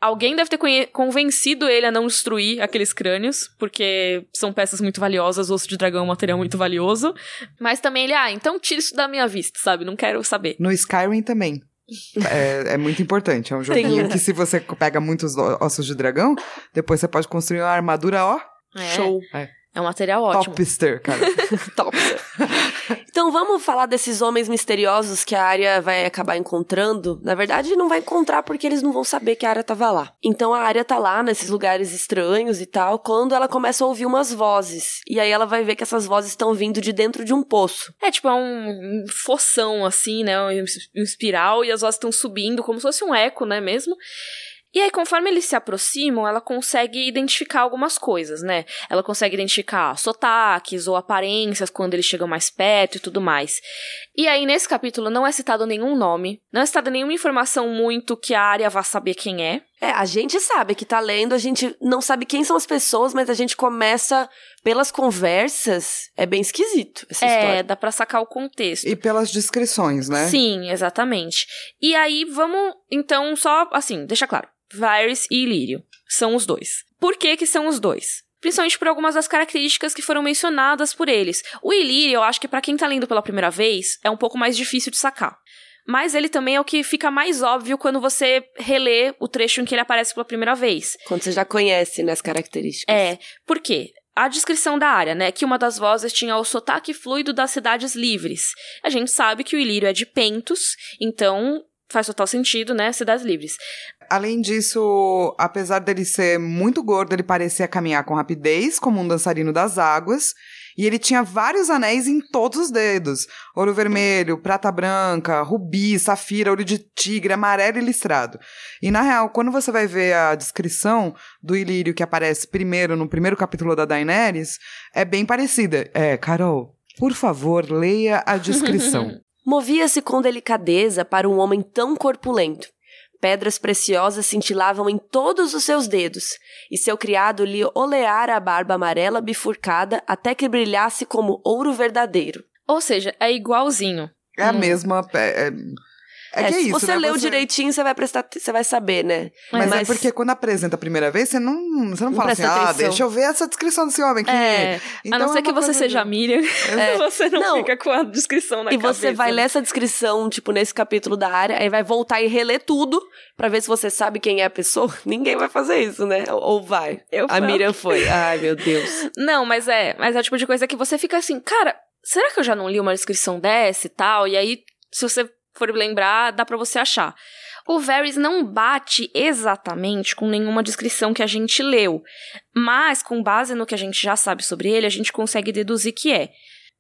alguém deve ter convencido ele a não destruir aqueles crânios, porque são peças muito valiosas, o osso de dragão é um material muito valioso. Mas também ele, ah, então tira isso da minha vista, sabe? Não quero saber. No Skyrim também. *laughs* É, é muito importante. É um joguinho que se você pega muitos ossos de dragão, depois você pode construir uma armadura, ó, É, Show. É um material ótimo. topster, cara. *laughs* Top. Então vamos falar desses homens misteriosos que a área vai acabar encontrando. Na verdade, não vai encontrar porque eles não vão saber que a área tava lá. Então a área tá lá nesses lugares estranhos e tal, quando ela começa a ouvir umas vozes. E aí ela vai ver que essas vozes estão vindo de dentro de um poço. É tipo é um foção, assim, né? Um espiral, e as vozes estão subindo, como se fosse um eco, né, mesmo? E aí, conforme eles se aproximam, ela consegue identificar algumas coisas, né? Ela consegue identificar sotaques ou aparências quando eles chegam mais perto e tudo mais. E aí, nesse capítulo, não é citado nenhum nome, não é citada nenhuma informação muito que a área vá saber quem é. É, a gente sabe que tá lendo, a gente não sabe quem são as pessoas, mas a gente começa pelas conversas. É bem esquisito essa é, história. dá pra sacar o contexto. E pelas descrições, né? Sim, exatamente. E aí, vamos, então, só, assim, deixa claro. Varys e Ilírio. São os dois. Por que que são os dois? Principalmente por algumas das características que foram mencionadas por eles. O Ilírio, eu acho que para quem tá lendo pela primeira vez, é um pouco mais difícil de sacar. Mas ele também é o que fica mais óbvio quando você relê o trecho em que ele aparece pela primeira vez. Quando você já conhece, né, as características. É, por quê? A descrição da área, né? Que uma das vozes tinha o sotaque fluido das cidades livres. A gente sabe que o Ilírio é de Pentos, então faz total sentido, né? Cidades livres. Além disso, apesar dele ser muito gordo, ele parecia caminhar com rapidez, como um dançarino das águas. E ele tinha vários anéis em todos os dedos: ouro vermelho, prata branca, rubi, safira, olho de tigre, amarelo e listrado. E na real, quando você vai ver a descrição do Ilírio que aparece primeiro no primeiro capítulo da Daenerys, é bem parecida. É, Carol, por favor, leia a descrição. *laughs* Movia-se com delicadeza para um homem tão corpulento. Pedras preciosas cintilavam em todos os seus dedos, e seu criado lhe oleara a barba amarela bifurcada até que brilhasse como ouro verdadeiro. Ou seja, é igualzinho. É a mesma. É, é é, que é se isso, você né? leu Você- direitinho, você vai prestar, você vai saber, né? Mas, é porque quando apresenta a primeira vez, você não, você não, Não fala assim, ah, atenção. deixa eu ver essa descrição desse homem aqui. É, Então a não é ser que você seja a de- Miriam, *laughs* você não, Não. fica com a descrição na E cabeça. você vai ler essa descrição, tipo, nesse capítulo da área, aí vai voltar e reler tudo pra ver se você sabe quem é a pessoa. *laughs* Ninguém vai fazer isso, né? Ou vai. Eu a. Miriam foi. *laughs* Ai, meu Deus. Não, mas é, mas é o tipo de coisa que você fica assim, cara, será que eu já não li uma descrição dessa e tal? E aí, se você for lembrar, dá pra você achar. O Varys não bate exatamente com nenhuma descrição que a gente leu, mas com base no que a gente já sabe sobre ele, a gente consegue deduzir que é.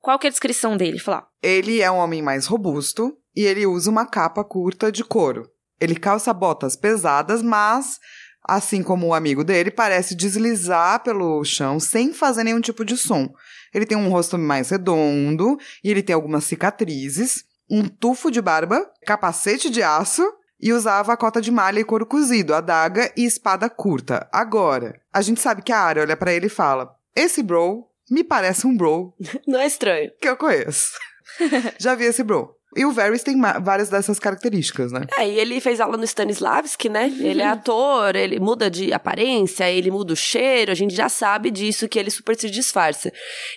Qual que é a descrição dele? Falar. Ele é um homem mais robusto e ele usa uma capa curta de couro. Ele calça botas pesadas, mas, assim como o amigo dele, parece deslizar pelo chão sem fazer nenhum tipo de som. Ele tem um rosto mais redondo e ele tem algumas cicatrizes, um tufo de barba, capacete de aço e usava a cota de malha e couro cozido, adaga e espada curta. Agora, a gente sabe que a Arya olha pra ele e fala: Esse bro me parece um bro *laughs* Não é estranho. que eu conheço. *laughs* Já vi esse bro. E o Varys tem várias dessas características, né? É, e ele fez aula no Stanislavski, né? Ele é ator, ele muda de aparência, ele muda o cheiro, a gente já sabe disso, que ele super se disfarça.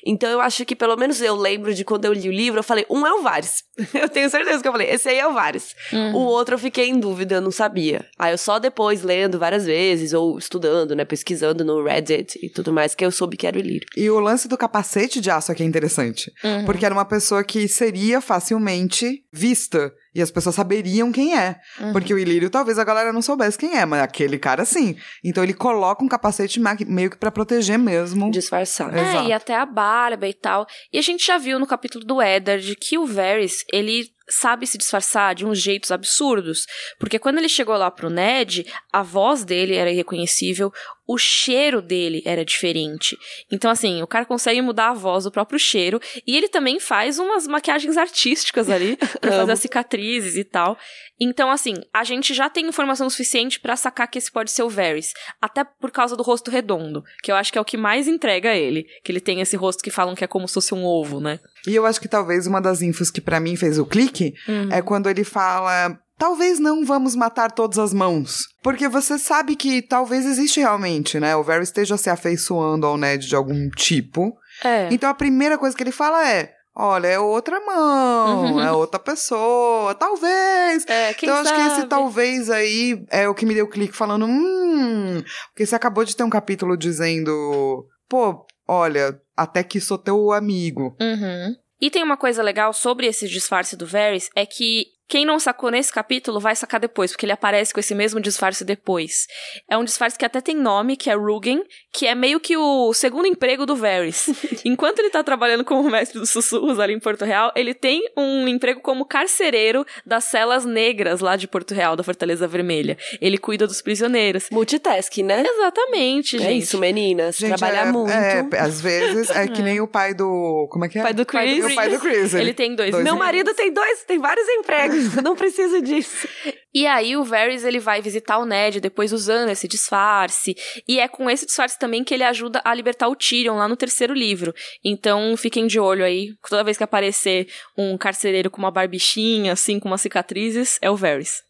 Então eu acho que, pelo menos eu lembro de quando eu li o livro, eu falei, um é o Varys. *laughs* Eu tenho certeza que eu falei, esse aí é o Varys. O outro eu fiquei em dúvida, eu não sabia. Aí eu só depois lendo várias vezes, ou estudando, né, pesquisando no Reddit e tudo mais, que eu soube que era o Ilírio. E o lance do capacete de aço aqui é interessante. Uhum. Porque era uma pessoa que seria facilmente vista. E as pessoas saberiam quem é. Uhum. Porque o Ilírio talvez a galera não soubesse quem é, mas aquele cara sim. Então ele coloca um capacete meio que pra proteger mesmo. Disfarçado. É. É, Exato. e até a barba e tal. E a gente já viu no capítulo do Eddard que o Varys, ele sabe se disfarçar de uns jeitos absurdos. Porque quando ele chegou lá pro Ned, a voz dele era irreconhecível, o cheiro dele era diferente. Então, assim, o cara consegue mudar a voz do próprio cheiro. E ele também faz umas maquiagens artísticas ali, *laughs* pra fazer as cicatrizes e tal. Então, assim, a gente já tem informação suficiente pra sacar que esse pode ser o Varys. Até por causa do rosto redondo, que eu acho que é o que mais entrega ele. Que ele tem esse rosto que falam que é como se fosse um ovo, né? E eu acho que talvez uma das infos que pra mim fez o clique Uhum. é quando ele fala. Talvez não vamos matar todas as mãos. Porque você sabe que talvez existe realmente, né? O Varys esteja se afeiçoando ao Ned de algum tipo. É. Então a primeira coisa que ele fala é: olha, é outra mão, Uhum. é outra pessoa, talvez. É, quem então eu acho que esse sabe? talvez aí é o que me deu clique falando, hum. Porque você acabou de ter um capítulo dizendo, pô, olha, até que sou teu amigo. Uhum. E tem uma coisa legal sobre esse disfarce do Varys, é que quem não sacou nesse capítulo vai sacar depois, porque ele aparece com esse mesmo disfarce depois. É um disfarce que até tem nome, que é Rugen, que é meio que o segundo emprego do Varys. *laughs* Enquanto ele tá trabalhando como mestre dos sussurros ali em Porto Real, ele tem um emprego como carcereiro das celas negras lá de Porto Real, da Fortaleza Vermelha. Ele cuida dos prisioneiros. Multitask, né? Exatamente, gente. É isso, meninas. Gente, Trabalha é, muito. É, às vezes é que nem o pai do. Como é que é? Pai do Chris. O pai do Chris. Ele tem dois. dois Meu empregos. marido tem dois, tem vários empregos. *laughs* Não preciso disso. E aí o Varys ele vai visitar o Ned depois usando esse disfarce. E é com esse disfarce também que ele ajuda a libertar o Tyrion lá no terceiro livro. Então fiquem de olho aí. Toda vez que aparecer um carcereiro com uma barbichinha, assim, com umas cicatrizes, é o Varys.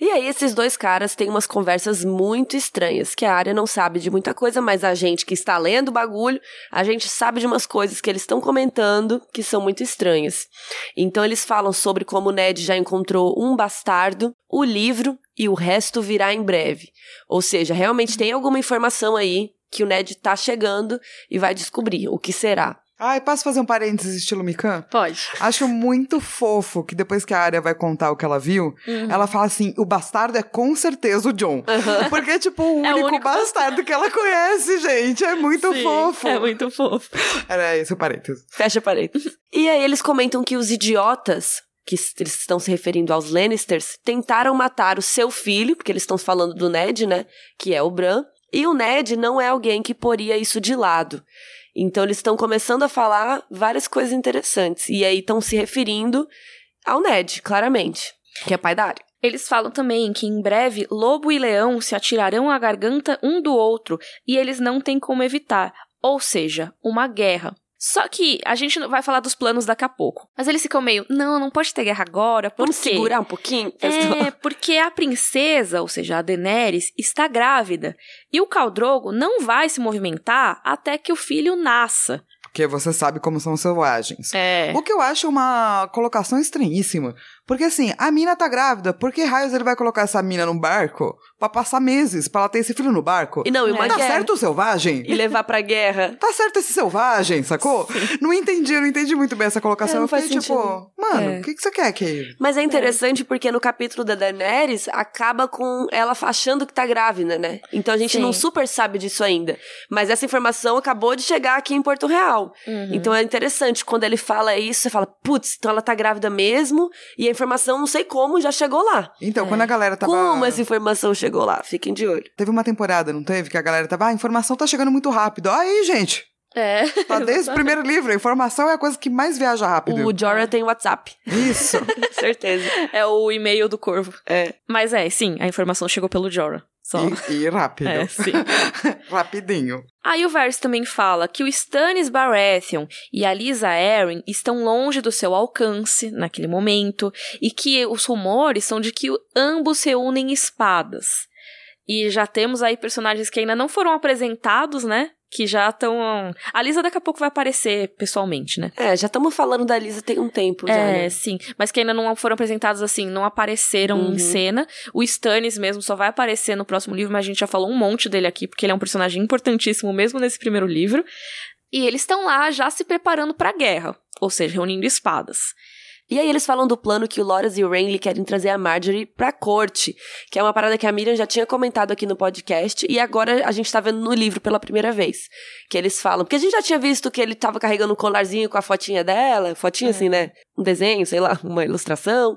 E aí, esses dois caras têm umas conversas muito estranhas, que a área não sabe de muita coisa, mas a gente que está lendo o bagulho, a gente sabe de umas coisas que eles estão comentando que são muito estranhas. Então, eles falam sobre como o Ned já encontrou um bastardo, o livro e o resto virá em breve. Ou seja, realmente tem alguma informação aí que o Ned tá chegando e vai descobrir o que será. Ai, posso fazer um parênteses estilo Mikan? Pode. Acho muito fofo que depois que a Arya vai contar o que ela viu, ela fala assim: o bastardo é com certeza o John. Porque é tipo o *laughs* É o único, único bastardo que ela conhece, gente. É muito Sim, fofo. É muito fofo. Era esse o parênteses. Fecha parênteses. e aí eles comentam que os idiotas, que eles estão se referindo aos Lannisters, tentaram matar o seu filho, porque eles estão falando do Ned, né? Que é o Bran. E o Ned não é alguém que poria isso de lado. Então eles estão começando a falar várias coisas interessantes. E aí estão se referindo ao Ned, claramente. Que é pai da Arya. Eles falam também que em breve lobo e leão se atirarão à garganta um do outro e eles não têm como evitar, ou seja, uma guerra. Só que a gente vai falar dos planos daqui a pouco. Mas eles ficam meio, não, não pode ter guerra agora, por Vamos quê? segurar um pouquinho? pessoal? É, *laughs* porque a princesa, ou seja, a Daenerys, está grávida. E o Caldrogo não vai se movimentar até que o filho nasça. Porque você sabe como são selvagens. É. O que eu acho uma colocação estranhíssima. Porque assim, a mina tá grávida. Por que raios ele vai colocar essa mina num barco pra passar meses pra ela ter esse filho no barco? E não, e uma tá guerra. certo o selvagem? E levar pra guerra. Tá certo esse selvagem, sacou? Não entendi, eu não entendi muito bem essa colocação. É, não eu fiquei faz tipo, sentido. mano, É. o que, que você quer que. Mas é interessante porque no capítulo da Daenerys acaba com ela achando que tá grávida, né? Então a gente Sim. não super sabe disso ainda. Mas essa informação acabou de chegar aqui em Porto Real. Uhum. Então é interessante, quando ele fala isso, você fala, putz, então ela tá grávida mesmo, e a informação, não sei como, já chegou lá. Então, quando a galera tava. Como essa informação chegou lá? Fiquem de olho. Teve uma temporada, não teve? Que a galera tava, ah, a informação tá chegando muito rápido. Aí, gente, É. *laughs* tá desde o primeiro livro. A informação é a coisa que mais viaja rápido. O Jorah tem WhatsApp. Isso. *laughs* Certeza. É o e-mail do corvo. É. Mas é, sim, a informação chegou pelo Jorah. Só. E, e rápido. *laughs* É, sim. *laughs* Rapidinho. Aí o Varys também fala que o Stannis Baratheon e a Lisa Arryn estão longe do seu alcance naquele momento e que os rumores são de que ambos reúnem espadas. E já temos aí personagens que ainda não foram apresentados, né? Que já estão. A Lisa daqui a pouco vai aparecer pessoalmente, né? É, já estamos falando da Lisa tem um tempo já, É, né? sim. Mas que ainda não foram apresentados assim, não apareceram Uhum. em cena. O Stannis mesmo só vai aparecer no próximo livro, mas a gente já falou um monte dele aqui, porque ele é um personagem importantíssimo mesmo nesse primeiro livro. E eles estão lá já se preparando pra guerra, ou seja, reunindo espadas. E aí eles falam do plano que o Loras e o Renly querem trazer a Marjorie pra corte, que é uma parada que a Miriam já tinha comentado aqui no podcast, e agora a gente tá vendo no livro pela primeira vez. Que eles falam, porque a gente já tinha visto que ele tava carregando um colarzinho com a fotinha dela, fotinha assim, né? Um desenho, sei lá, uma ilustração.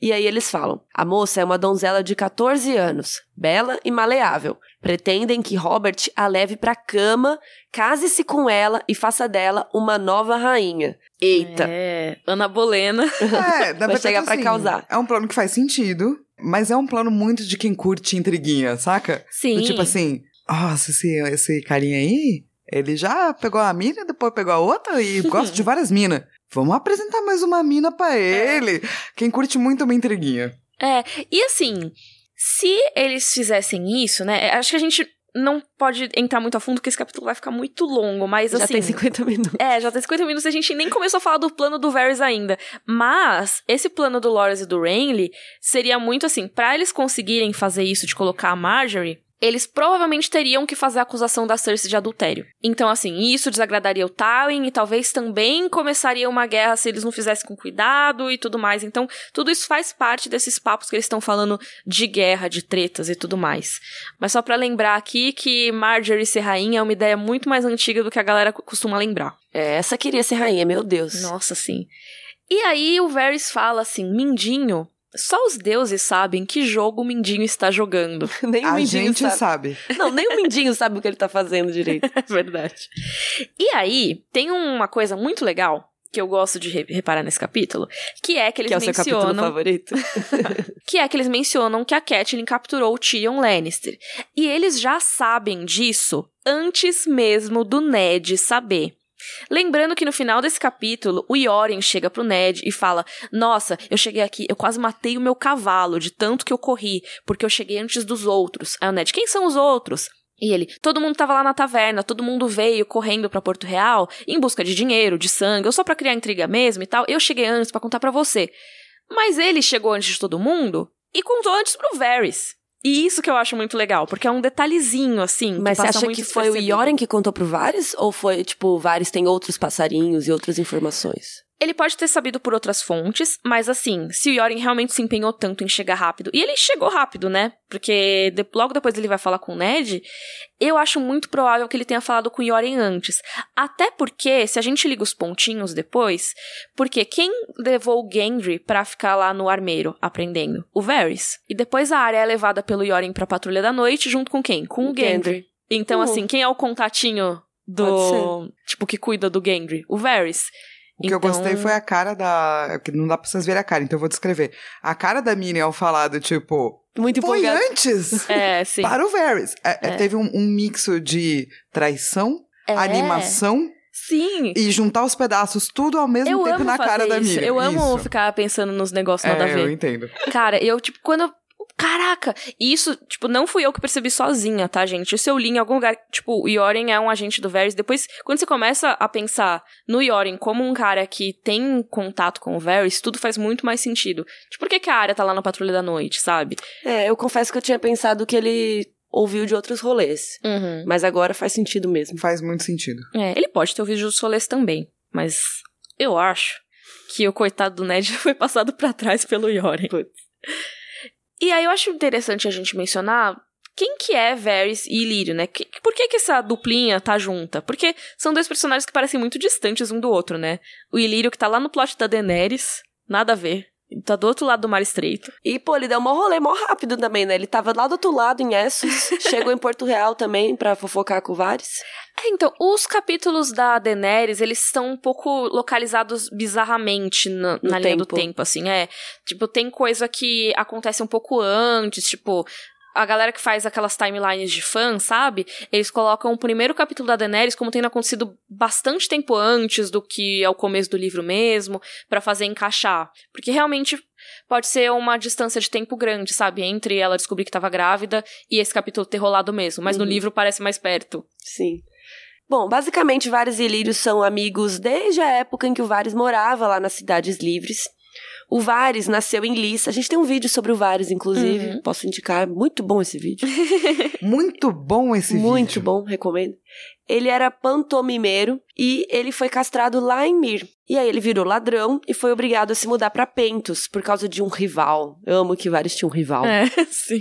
E aí eles falam: a moça é uma donzela de 14 anos, bela e maleável. Pretendem que Robert a leve pra cama, case-se com ela e faça dela uma nova rainha. Eita! É, Ana Bolena. É, na *laughs* Vai chegar pra assim, causar. É um plano que faz sentido, mas é um plano muito de quem curte intriguinha, saca? Sim. Do tipo assim, nossa, esse, esse carinha aí, ele já pegou a mina, depois pegou a outra e *laughs* gosta de várias minas. Vamos apresentar mais uma mina pra ele. Quem curte muito uma intriguinha. É, e assim, se eles fizessem isso, né? Acho que a gente não pode entrar muito a fundo, porque esse capítulo vai ficar muito longo, mas Já assim. tem 50 minutos. É, já tem 50 minutos e a gente nem começou a falar do plano do Varys ainda. Mas, esse plano do Loras e do Renly seria muito assim, pra eles conseguirem fazer isso de colocar a Marjorie, eles provavelmente teriam que fazer a acusação da Cersei de adultério. Então, assim, isso desagradaria o Tywin e talvez também começaria uma guerra se eles não fizessem com cuidado e tudo mais. Então, tudo isso faz parte desses papos que eles estão falando de guerra, de tretas e tudo mais. Mas só para lembrar aqui que Marjorie ser rainha é uma ideia muito mais antiga do que a galera costuma lembrar. É, essa queria ser rainha, meu Deus. Nossa, sim. E aí o Varys fala assim: Mindinho, só os deuses sabem que jogo o Mindinho está jogando. *laughs* nem o A Mindinho gente sabe. sabe. *laughs* Não, nem o Mindinho sabe o que ele tá fazendo direito. É *laughs* verdade. E aí, tem uma coisa muito legal que eu gosto de re- reparar nesse capítulo, que é que eles que é o seu capítulo mencionam favorito. que é que eles mencionam que a Catelyn capturou o Tyrion Lannister. E eles já sabem disso antes mesmo do Ned saber. Lembrando que no final desse capítulo, o Yoren chega pro Ned e fala: Nossa, eu cheguei aqui, eu quase matei o meu cavalo de tanto que eu corri, porque eu cheguei antes dos outros. Aí o Ned, quem são os outros? E ele, todo mundo tava lá na taverna, todo mundo veio correndo pra Porto Real em busca de dinheiro, de sangue, ou só pra criar intriga mesmo e tal. Eu cheguei antes pra contar pra você. Mas ele chegou antes de todo mundo e contou antes pro Varys. E isso que eu acho muito legal, porque é um detalhezinho, assim. Mas você acha muito que foi o. Yoren que contou pro Varys? Ou foi, tipo, o Varys tem outros passarinhos e outras informações? Ele pode ter sabido por outras fontes, mas assim, se o Yoren realmente se empenhou tanto em chegar rápido, e ele chegou rápido, né? Porque de- logo depois ele vai falar com o Ned, eu acho muito provável que ele tenha falado com o Yoren antes. Até porque, se a gente liga os pontinhos depois, porque quem levou o Gendry pra ficar lá no armeiro aprendendo? O Varys. E depois a área é levada pelo Yoren pra patrulha da noite, junto com quem? Com o Gendry. Então, Uhum. assim, quem é o contatinho do. Tipo, que cuida do Gendry? O Varys. O que eu Então- gostei foi a cara da. que Não dá pra vocês verem a cara, então eu vou descrever. A cara da Minnie ao falar do tipo. Muito Foi empolgado. antes! *laughs* É, sim. Para o Varys. É, é, É. Teve um, um mixo de traição, É. animação Sim. e juntar os pedaços tudo ao mesmo Eu tempo na cara da isso. Miriam. Eu amo Isso. ficar pensando nos negócios nada a É, eu ver. entendo. Cara, eu, tipo, quando eu. Caraca! E isso, tipo, não fui eu que percebi sozinha, tá, gente? Isso eu li em algum lugar. Tipo, o Yoren é um agente do Varys. Depois, quando você começa a pensar no Yoren como um cara que tem contato com o Varys, tudo faz muito mais sentido. Tipo, por que, que a área tá lá na patrulha da noite, sabe? É, eu confesso que eu tinha pensado que ele ouviu de outros rolês. Uhum. Mas agora faz sentido mesmo. Faz muito sentido. É, ele pode ter ouvido os solês também. Mas eu acho que o coitado do Ned *laughs* foi passado pra trás pelo Yoren. Putz. E aí eu acho interessante a gente mencionar quem que é Varys e Ilírio, né? Por que que essa duplinha tá junta? Porque são dois personagens que parecem muito distantes um do outro, né? O Ilírio que tá lá no plot da Daenerys, nada a ver. Tá do outro lado do Mar Estreito. E, pô, ele deu um rolê mó rápido também, né? Ele tava lá do outro lado, em Essos. *laughs* chegou em Porto Real também, pra fofocar com o Varys. É, então, os capítulos da Daenerys, eles estão um pouco localizados bizarramente na, na linha do tempo, assim, é. Tipo, tem coisa que acontece um pouco antes, tipo... A galera que faz aquelas timelines de fã, sabe? Eles colocam o primeiro capítulo da Daenerys como tendo acontecido bastante tempo antes do que é o começo do livro mesmo, pra fazer encaixar. Porque realmente pode ser uma distância de tempo grande, sabe? Entre ela descobrir que tava grávida e esse capítulo ter rolado mesmo. Mas no Uhum. livro parece mais perto. Sim. Bom, basicamente, Varys e Ilírio são amigos desde a época em que o Varys morava lá nas Cidades Livres. O Varys nasceu em Lys. A gente tem um vídeo sobre o Varys, inclusive. Uhum. Posso indicar. Muito bom esse vídeo. *laughs* Muito bom esse Muito vídeo. bom, recomendo. Ele era pantomimeiro e ele foi castrado lá em Mir. E aí ele virou ladrão e foi obrigado a se mudar pra Pentos por causa de um rival. Eu amo que Varys tinha um rival. É, *laughs* sim.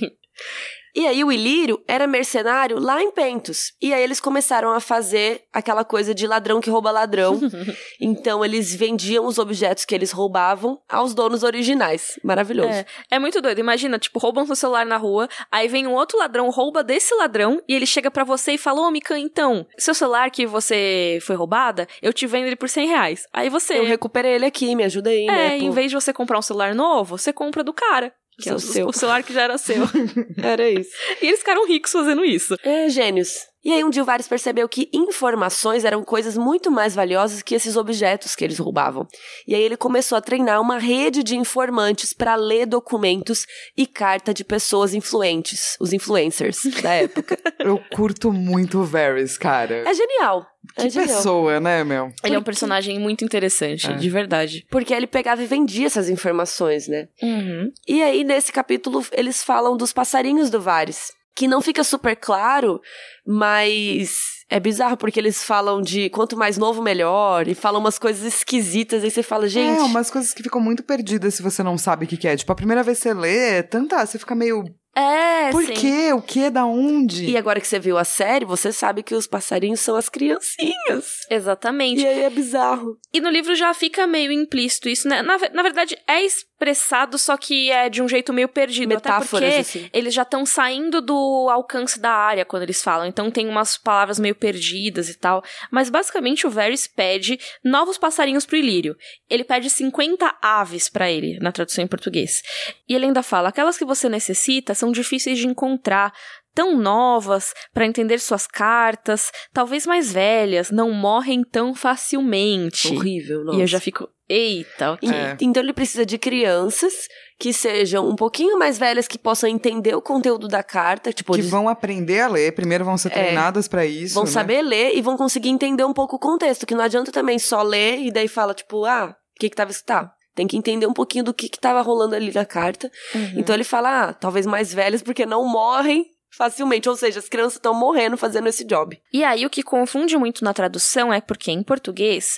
E aí o Ilírio era mercenário lá em Pentos. E aí eles começaram a fazer aquela coisa de ladrão que rouba ladrão. *laughs* então eles vendiam os objetos que eles roubavam aos donos originais. Maravilhoso. É, é muito doido. Imagina, tipo, roubam seu celular na rua, aí vem um outro ladrão, rouba desse ladrão, e ele chega pra você e fala, ô, Mikan, então, seu celular que você foi roubada, eu te vendo ele por 100 reais. Aí você... Eu recuperei ele aqui, me ajuda aí, é, né? em pô? vez de você comprar um celular novo, você compra do cara. Que é o, Seu- o celular que já era seu. *laughs* Era isso. e eles ficaram ricos fazendo isso. É, gênios. E aí um dia o Varys percebeu que informações eram coisas muito mais valiosas que esses objetos que eles roubavam. E aí ele começou a treinar uma rede de informantes para ler documentos e carta de pessoas influentes, os influencers da época. *laughs* Eu curto muito o Varys, cara. É genial. É que genial. pessoa, né, meu? Ele é um personagem muito interessante, É. de verdade. Porque ele pegava e vendia essas informações, né? Uhum. E aí, nesse capítulo, eles falam dos passarinhos do Varys. Que não fica super claro, mas é bizarro, porque eles falam de quanto mais novo, melhor, e falam umas coisas esquisitas, aí você fala, gente. É, umas coisas que ficam muito perdidas se você não sabe o que, que é. Tipo, a primeira vez que você lê, tanta, você fica meio. É, Por sim. quê? O quê? Da onde? E agora que você viu a série, você sabe que os passarinhos são as criancinhas. Exatamente. E aí é bizarro. E no livro já fica meio implícito isso, né? Na, na verdade, é expressado, só que é de um jeito meio perdido. Metáforas, até porque assim. eles já estão saindo do alcance da área quando eles falam. Então tem umas palavras meio perdidas e tal. Mas basicamente o Varys pede novos passarinhos pro Ilírio. Ele pede 50 aves pra ele, na tradução em português. E ele ainda fala: aquelas que você necessita são difíceis de encontrar. Tão novas para entender suas cartas, talvez mais velhas, não morrem tão facilmente. Horrível, nossa. E eu já fico, eita, ok. É. Então ele precisa de crianças que sejam um pouquinho mais velhas, que possam entender o conteúdo da carta, tipo, que eles vão aprender a ler, primeiro vão ser É. treinadas pra isso. vão né? saber ler e vão conseguir entender um pouco o contexto, que não adianta também só ler e daí fala, tipo, ah, o que que tava escrito? Tá, tem que entender um pouquinho do que que tava rolando ali na carta. Uhum. Então ele fala, ah, talvez mais velhas, porque não morrem facilmente, ou seja, as crianças estão morrendo fazendo esse job. E aí o que confunde muito na tradução é porque em português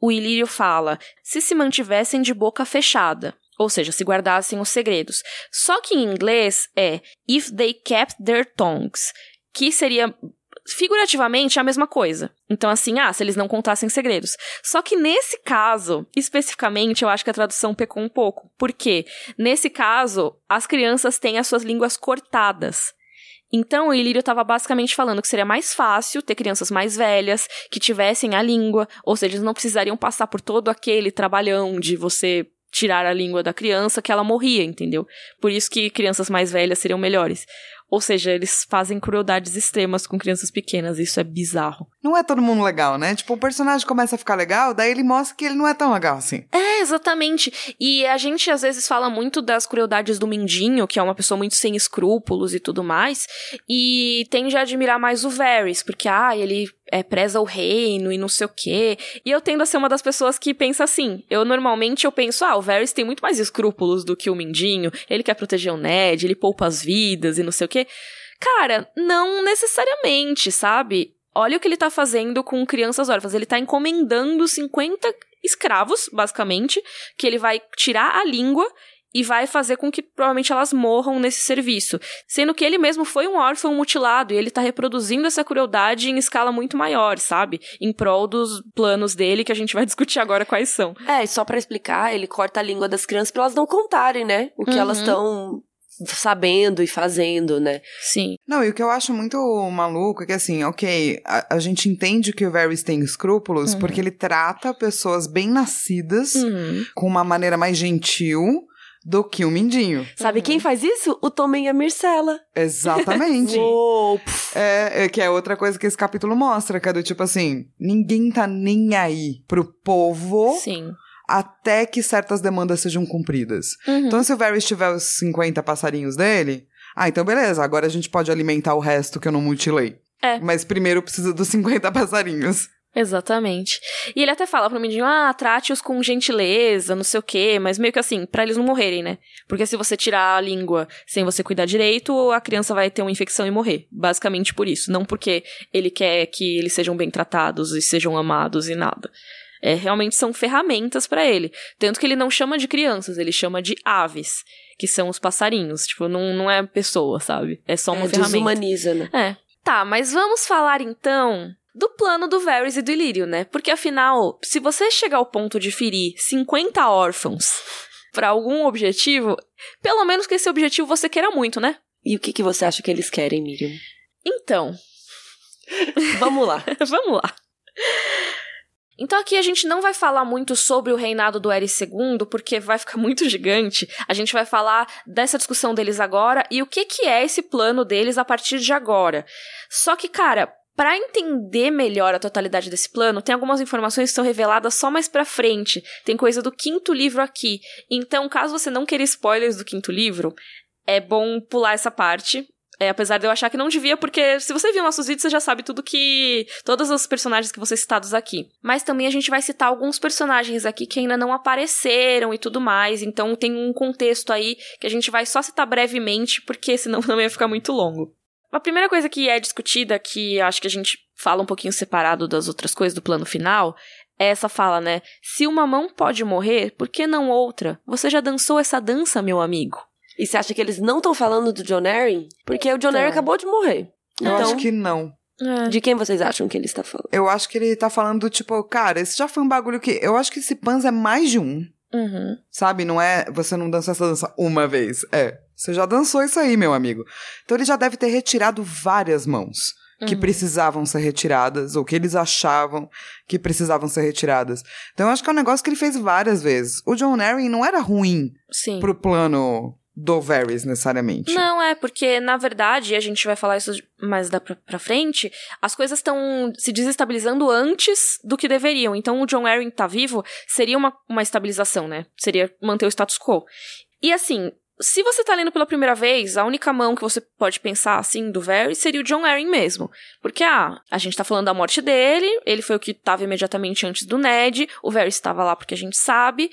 o Ilírio fala se se mantivessem de boca fechada. Ou seja, se guardassem os segredos. Só que em inglês é if they kept their tongues, que seria figurativamente a mesma coisa. Então, assim, ah, se eles não contassem segredos. Só que nesse caso, especificamente, eu acho que a tradução pecou um pouco. Por quê? Nesse caso, as crianças têm as suas línguas cortadas. Então, o Ilírio estava basicamente falando que seria mais fácil ter crianças mais velhas que tivessem a língua, ou seja, eles não precisariam passar por todo aquele trabalhão de você tirar a língua da criança que ela morria, entendeu? Por isso que crianças mais velhas seriam melhores. Ou seja, eles fazem crueldades extremas com crianças pequenas, isso é bizarro. Não é todo mundo legal, né? Tipo, o personagem começa a ficar legal, daí ele mostra que ele não é tão legal assim. É, exatamente. E a gente às vezes fala muito das crueldades do Mindinho, que é uma pessoa muito sem escrúpulos e tudo mais, e tende a admirar mais o Varys, porque, ah, ele é, preza o reino e não sei o quê. E eu tendo a ser uma das pessoas que pensa assim. Eu normalmente eu penso, ah, o Varys tem muito mais escrúpulos do que o Mindinho, ele quer proteger o Ned, ele poupa as vidas e não sei o quê. Cara, não necessariamente, sabe? Olha o que ele tá fazendo com crianças órfãs. Ele tá encomendando 50 escravos, basicamente, que ele vai tirar a língua e vai fazer com que provavelmente elas morram nesse serviço. Sendo que ele mesmo foi um órfão mutilado e ele tá reproduzindo essa crueldade em escala muito maior, sabe? Em prol dos planos dele, que a gente vai *laughs* discutir agora quais são. É, e só pra explicar, ele corta a língua das crianças pra elas não contarem, né? O que Uhum. elas estão sabendo e fazendo, né? Sim. Não, e o que eu acho muito maluco é que, assim, ok, a, a gente entende que o Varys tem escrúpulos Uhum. porque ele trata pessoas bem nascidas Uhum. com uma maneira mais gentil do que o Mindinho. Sabe Uhum. quem faz isso? O Tommen e a Mircela. Exatamente. *laughs* Uou. É, é, que é outra coisa que esse capítulo mostra, que é do tipo assim, ninguém tá nem aí pro povo Sim. até que certas demandas sejam cumpridas. Uhum. Então, se o Varys tiver os 50 passarinhos dele, ah, então beleza, agora a gente pode alimentar o resto que eu não mutilei. É. Mas primeiro precisa dos 50 passarinhos. Exatamente. E ele até fala pro Mindinho, ah, trate-os com gentileza, não sei o quê, mas meio que assim, pra eles não morrerem, né? Porque se você tirar a língua sem você cuidar direito, a criança vai ter uma infecção e morrer. Basicamente por isso. Não porque ele quer que eles sejam bem tratados e sejam amados e nada. É, realmente são ferramentas pra ele. Tanto que ele não chama de crianças, ele chama de aves, que são os passarinhos. Tipo, não, não é pessoa, sabe? É só uma É, ferramenta. desumaniza, né? É. Tá, mas vamos falar então do plano do Varys e do Ilírio, né? Porque afinal, se você chegar ao ponto de ferir 50 órfãos pra algum objetivo, pelo menos que esse objetivo você queira muito, né? E o que, que você acha que eles querem, Miriam? Então, Vamos lá. *laughs* vamos lá. Então aqui a gente não vai falar muito sobre o reinado do Eris II, porque vai ficar *laughs* muito gigante. A gente vai falar dessa discussão deles agora e o que que é esse plano deles a partir de agora. Só que, cara, Pra entender melhor a totalidade desse plano, tem algumas informações que são reveladas só mais pra frente. Tem coisa do quinto livro aqui. Então, caso você não queira spoilers do quinto livro, é bom pular essa parte. É, apesar de eu achar que não devia, porque se você viu nossos vídeos, você já sabe tudo que. Todos os personagens que vão ser citados aqui. Mas também a gente vai citar alguns personagens aqui que ainda não apareceram e tudo mais. Então tem um contexto aí que a gente vai só citar brevemente, porque senão *laughs* também vai ficar muito longo. A primeira coisa que é discutida, que acho que a gente fala um pouquinho separado das outras coisas do plano final, é essa fala, né? Se uma mão pode morrer, por que não outra? Você já dançou essa dança, meu amigo? E você acha que eles não estão falando do John Arryn? Porque o John Então. Arryn acabou de morrer. Eu então, acho que não. de quem vocês acham que ele está falando? Eu acho que ele tá falando, tipo, cara, esse já foi um bagulho que. Eu acho que esse Pans é mais de um. Uhum. Sabe? Não é você não dança essa dança uma vez. É. Você já dançou isso aí, meu amigo. Então ele já deve ter retirado várias mãos que Uhum. precisavam ser retiradas, ou que eles achavam que precisavam ser retiradas. Então eu acho que é um negócio que ele fez várias vezes. O John Arryn não era ruim Sim. pro plano do Varys, necessariamente. Não, é, porque, na verdade, e a gente vai falar isso mais da pra, pra frente, as coisas estão se desestabilizando antes do que deveriam. Então, o John Arryn tá vivo seria uma, uma estabilização, né? Seria manter o status quo. E assim, se você tá lendo pela primeira vez, a única mão que você pode pensar, assim, do Varys seria o John Arryn mesmo. Porque, ah, a gente tá falando da morte dele, ele foi o que tava imediatamente antes do Ned, o Varys estava lá porque a gente sabe.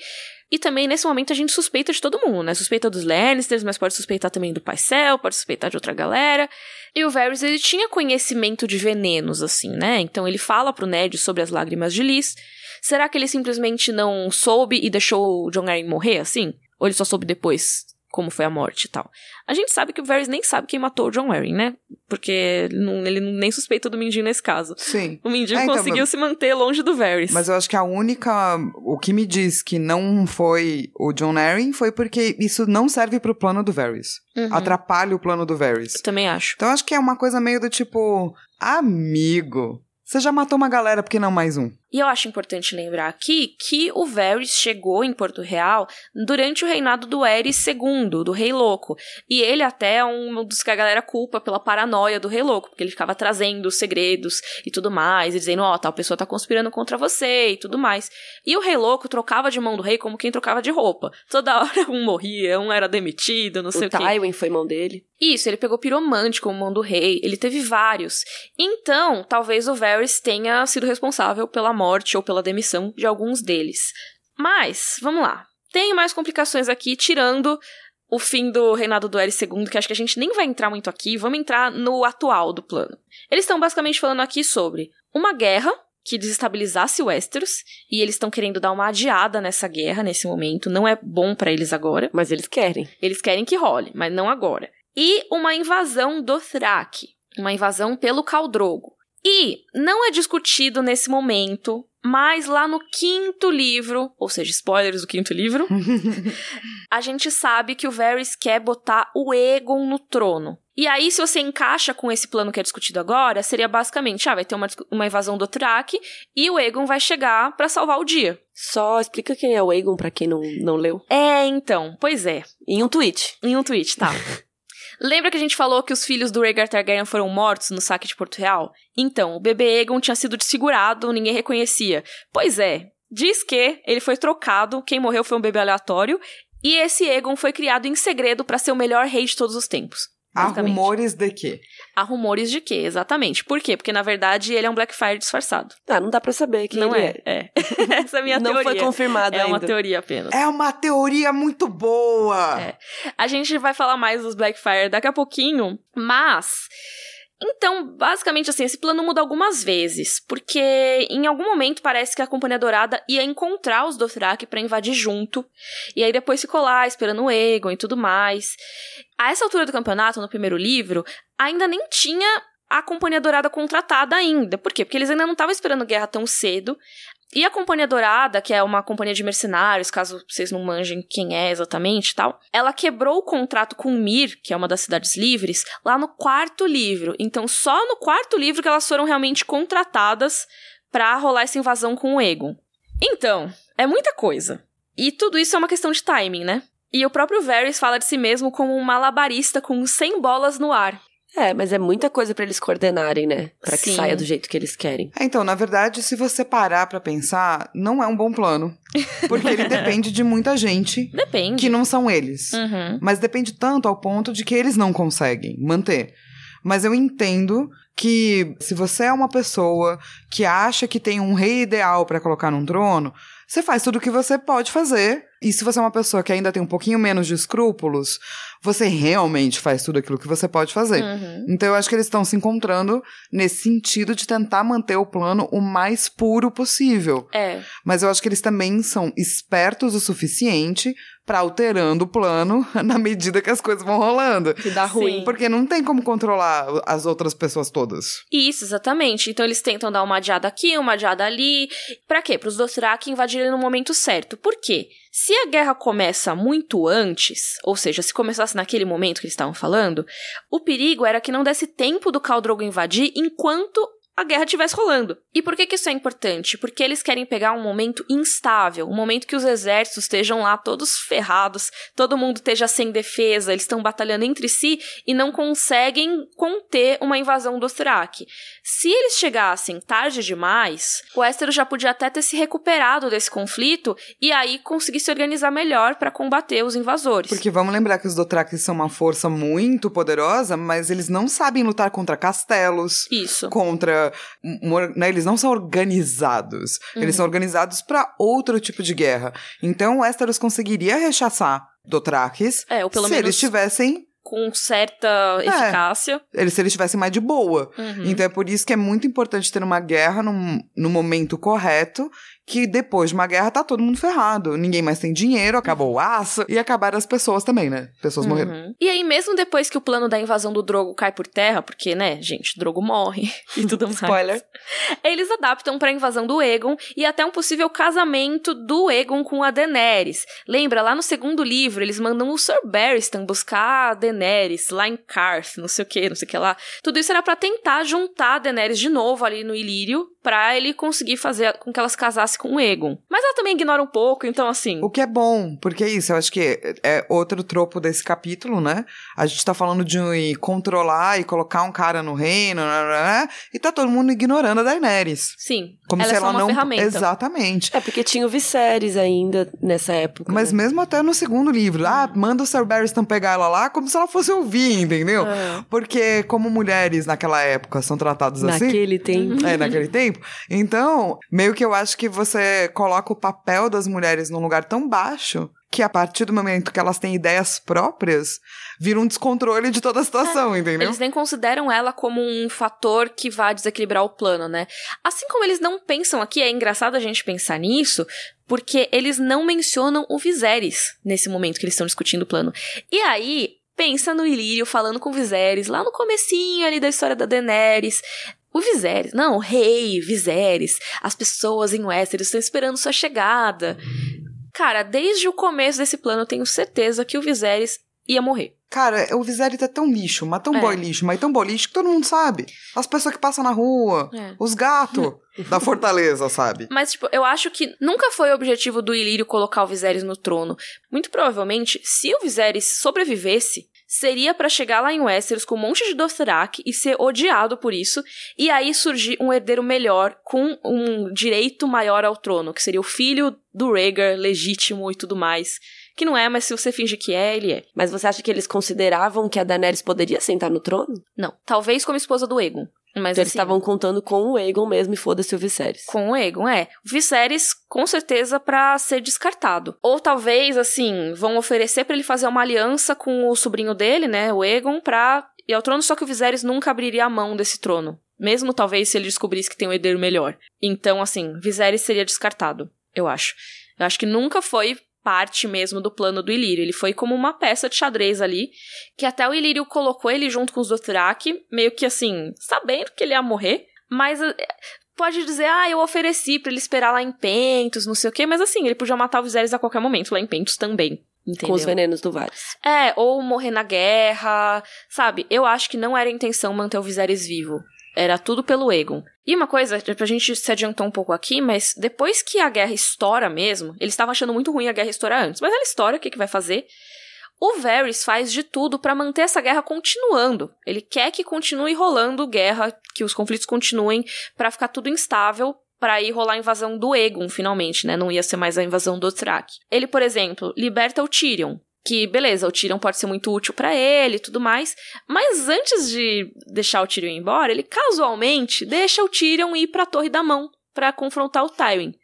E também, nesse momento, a gente suspeita de todo mundo, né? Suspeita dos Lannisters, mas pode suspeitar também do Paisel, pode suspeitar de outra galera. E o Varys, ele tinha conhecimento de venenos, assim, né? Então ele fala pro Ned sobre as lágrimas de Liz. Será que ele simplesmente não soube e deixou o John Arryn morrer, assim? Ou ele só soube depois como foi a morte e tal? A gente sabe que o Varys nem sabe quem matou o John Arryn, né? Porque ele, não, ele nem suspeita do Mindinho nesse caso. Sim. O Mindinho É, então, conseguiu mas- se manter longe do Varys. Mas eu acho que a única. O que me diz que não foi o John Arryn foi porque isso não serve pro plano do Varys. Uhum. Atrapalha o plano do Varys. Também acho. Então eu acho que é uma coisa meio do tipo. Amigo. Você já matou uma galera, por que não mais um? E eu acho importante lembrar aqui que o Varys chegou em Porto Real durante o reinado do Eris II, do Rei Louco. E ele até é um dos que a galera culpa pela paranoia do Rei Louco, porque ele ficava trazendo segredos e tudo mais, e dizendo, ó, tal pessoa tá conspirando contra você e tudo mais. E o Rei Louco trocava de mão do rei como quem trocava de roupa. Toda *laughs* hora um morria, um era demitido, não sei o, O quê. Tywin foi mão dele. Isso, ele pegou piromante como mão do rei, ele teve vários. Então, talvez o Varys tenha sido responsável pela morte ou pela demissão de alguns deles. Mas, vamos lá. Tem mais complicações aqui, tirando o fim do reinado do Eris II, que acho que a gente nem vai entrar muito aqui, vamos entrar no atual do plano. Eles estão basicamente falando aqui sobre uma guerra que desestabilizasse Westeros, e eles estão querendo dar uma adiada nessa guerra nesse momento, não é bom pra eles agora. Mas eles querem. Eles querem que role, mas não agora. E uma invasão do Thrak. Uma invasão pelo Caldrogo. E não é discutido nesse momento, mas lá no quinto livro, ou seja, spoilers do quinto livro, *laughs* a gente sabe que o Varys quer botar o Aegon no trono. E aí, se você encaixa com esse plano que é discutido agora, seria basicamente, ah, vai ter uma, uma invasão do Thrak e o Aegon vai chegar pra salvar o dia. Só explica quem é o Aegon pra quem não, não leu. É, então, pois é. Em um tweet. Em um tweet, tá. *laughs* Lembra que a gente falou que os filhos do Rhaegar Targaryen foram mortos no saque de Porto Real? Então, o bebê Aegon tinha sido desfigurado, ninguém reconhecia. Pois é, diz que ele foi trocado, quem morreu foi um bebê aleatório, e esse Aegon foi criado em segredo pra ser o melhor rei de todos os tempos. Há rumores de quê? Há rumores de quê, exatamente. Por quê? Porque, na verdade, ele é um Blackfire disfarçado. Ah, não dá pra saber quem não ele é? é. É. *laughs* Essa é a minha não teoria. foi confirmado É ainda. uma teoria apenas. É uma teoria muito boa! É. A gente vai falar mais dos Blackfire daqui a pouquinho, mas. Então, basicamente assim, esse plano muda algumas vezes, porque em algum momento parece que a Companhia Dourada ia encontrar os Dothraki pra invadir junto, e aí depois ficou lá esperando o Aegon e tudo mais. A essa altura do campeonato, no primeiro livro, ainda nem tinha a Companhia Dourada contratada ainda. Por quê? Porque eles ainda não estavam esperando guerra tão cedo. E a Companhia Dourada, que é uma companhia de mercenários, caso vocês não manjem quem é exatamente tal, ela quebrou o contrato com Mir, que é uma das cidades livres, lá no quarto livro. Então, só no quarto livro que elas foram realmente contratadas pra rolar essa invasão com o Egon. Então, é muita coisa. E tudo isso é uma questão de timing, né? E o próprio Varys fala de si mesmo como um malabarista com 100 bolas no ar. É, mas é muita coisa pra eles coordenarem, né? Pra que Sim. saia do jeito que eles querem. É, Então, na verdade, se você parar pra pensar, não é um bom plano. Porque ele *laughs* depende de muita gente Depende. que não são eles. Uhum. Mas depende tanto ao ponto de que eles não conseguem manter. Mas eu entendo que se você é uma pessoa que acha que tem um rei ideal pra colocar num trono, você faz tudo o que você pode fazer E se você é uma pessoa que ainda tem um pouquinho menos de escrúpulos, você realmente faz tudo aquilo que você pode fazer. Uhum. Então eu acho que eles estão se encontrando nesse sentido de tentar manter o plano o mais puro possível. É. Mas eu acho que eles também são espertos o suficiente pra alterando o plano *laughs* na medida que as coisas vão rolando. Que dá Sim. ruim. Porque não tem como controlar as outras pessoas todas. Isso, exatamente. Então eles tentam dar uma adiada aqui, uma adiada ali. Pra quê? Para os Dothraki invadirem no momento certo. Por quê? Se a guerra começa muito antes, ou seja, se começasse naquele momento que eles estavam falando, o perigo era que não desse tempo do Khal Drogo invadir enquanto a guerra estivesse rolando. E por que, que isso é importante? Porque eles querem pegar um momento instável, um momento que os exércitos estejam lá todos ferrados, todo mundo esteja sem defesa, eles estão batalhando entre si e não conseguem conter uma invasão do Dothraki. Se eles chegassem tarde demais, o Westeros já podia até ter se recuperado desse conflito e aí conseguir se organizar melhor para combater os invasores. Porque vamos lembrar que os Dothrakis são uma força muito poderosa, mas eles não sabem lutar contra castelos, Isso. contra. né, eles não são organizados. Eles são organizados pra outro tipo de guerra. Então o Westeros conseguiria rechaçar Dothrakis É, ou pelo se menos eles tivessem. com certa eficácia. Eles, se eles tivessem mais de boa. Uhum. Então é por isso que é muito importante ter uma guerra num, no momento correto, que depois de uma guerra tá todo mundo ferrado. Ninguém mais tem dinheiro, acabou o aço e acabaram as pessoas também, né? Pessoas morreram. Uhum. E aí, mesmo depois que o plano da invasão do Drogo cai por terra, porque, né, gente, Drogo morre *laughs* e tudo mais. Spoiler. Eles adaptam pra invasão do Egon e até um possível casamento do Egon com a Daenerys. Lembra, lá no segundo livro, eles mandam o Sir Barristan buscar a Daenerys lá em Karth, não sei o que, não sei o que lá. Tudo isso era pra tentar juntar a Daenerys de novo ali no Ilírio, pra ele conseguir fazer com que elas casassem com o Egon. Mas ela também ignora um pouco, então assim... O que é bom, porque é isso, eu acho que é outro tropo desse capítulo, né? A gente tá falando de controlar e colocar um cara no reino, né, né, né, e tá todo mundo ignorando a Daenerys. Sim, Como ela se é só ela uma não. ferramenta. Exatamente. É porque tinha o Viserys ainda nessa época. Mas né? mesmo até no segundo livro, ah, manda o Sir Barristan pegar ela lá como se ela fosse ouvir, entendeu? É. Porque como mulheres naquela época são tratadas assim, Naquele tempo. É, naquele tempo. Então, meio que eu acho que você coloca o papel das mulheres num lugar tão baixo que a partir do momento que elas têm ideias próprias, vira um descontrole de toda a situação, entendeu? Eles nem consideram ela como um fator que vá desequilibrar o plano, né? Assim como eles não pensam aqui, é engraçado a gente pensar nisso, porque eles não mencionam o Viserys nesse momento que eles estão discutindo o plano. E aí, pensa no Ilírio falando com o Viserys, lá no comecinho ali da história da Daenerys. O Viserys, não, o rei Viserys, as pessoas em Westeros estão esperando sua chegada. Cara, desde o começo desse plano eu tenho certeza que o Viserys ia morrer. Cara, o Viserys é tão lixo, mas tão É. boy lixo, mas tão boy lixo que todo mundo sabe. As pessoas que passam na rua, É. os gatos *laughs* da fortaleza, sabe? Mas, tipo, eu acho que nunca foi o objetivo do Ilírio colocar o Viserys no trono. Muito provavelmente, se o Viserys sobrevivesse, seria pra chegar lá em Westeros com um monte de Dothraki e ser odiado por isso, e aí surgir um herdeiro melhor com um direito maior ao trono, que seria o filho do Rhaegar, legítimo e tudo mais. Que não é, mas se você finge que é, ele é. Mas você acha que eles consideravam que a Daenerys poderia sentar no trono? Não, talvez como esposa do Egon. Mas Então eles assim, estavam contando com o Aegon mesmo e foda-se o Viserys. Com o Egon, é. O Viserys, com certeza, pra ser descartado. Ou talvez, assim, vão oferecer pra ele fazer uma aliança com o sobrinho dele, né, o Egon, pra ir ao trono, só que o Viserys nunca abriria a mão desse trono. Mesmo, talvez, se ele descobrisse que tem um herdeiro melhor. Então, assim, Viserys seria descartado, eu acho. Eu acho que nunca foi parte mesmo do plano do Ilírio. Ele foi como uma peça de xadrez ali, que até o Ilírio colocou ele junto com os Dothraki, meio que assim, sabendo que ele ia morrer, mas eh, pode dizer, ah, eu ofereci pra ele esperar lá em Pentos, não sei o quê, mas assim, ele podia matar o Viserys a qualquer momento lá em Pentos também. Entendeu? Com os venenos do Varys. É, ou morrer na guerra, sabe? Eu acho que não era a intenção manter o Viserys vivo. Era tudo pelo Egon. E uma coisa, pra gente se adiantar um pouco aqui, mas depois que a guerra estoura mesmo, eles estavam achando muito ruim a guerra estourar antes, mas ela estoura, o que, que vai fazer? O Varys faz de tudo pra manter essa guerra continuando. Ele quer que continue rolando guerra, que os conflitos continuem, pra ficar tudo instável, pra ir rolar a invasão do Egon, finalmente, né? Não ia ser mais a invasão do Dothraki. Ele, por exemplo, liberta o Tyrion. Que, beleza, o Tyrion pode ser muito útil pra ele e tudo mais, mas antes de deixar o Tyrion ir embora, ele casualmente deixa o Tyrion ir pra Torre da Mão pra confrontar o Tywin.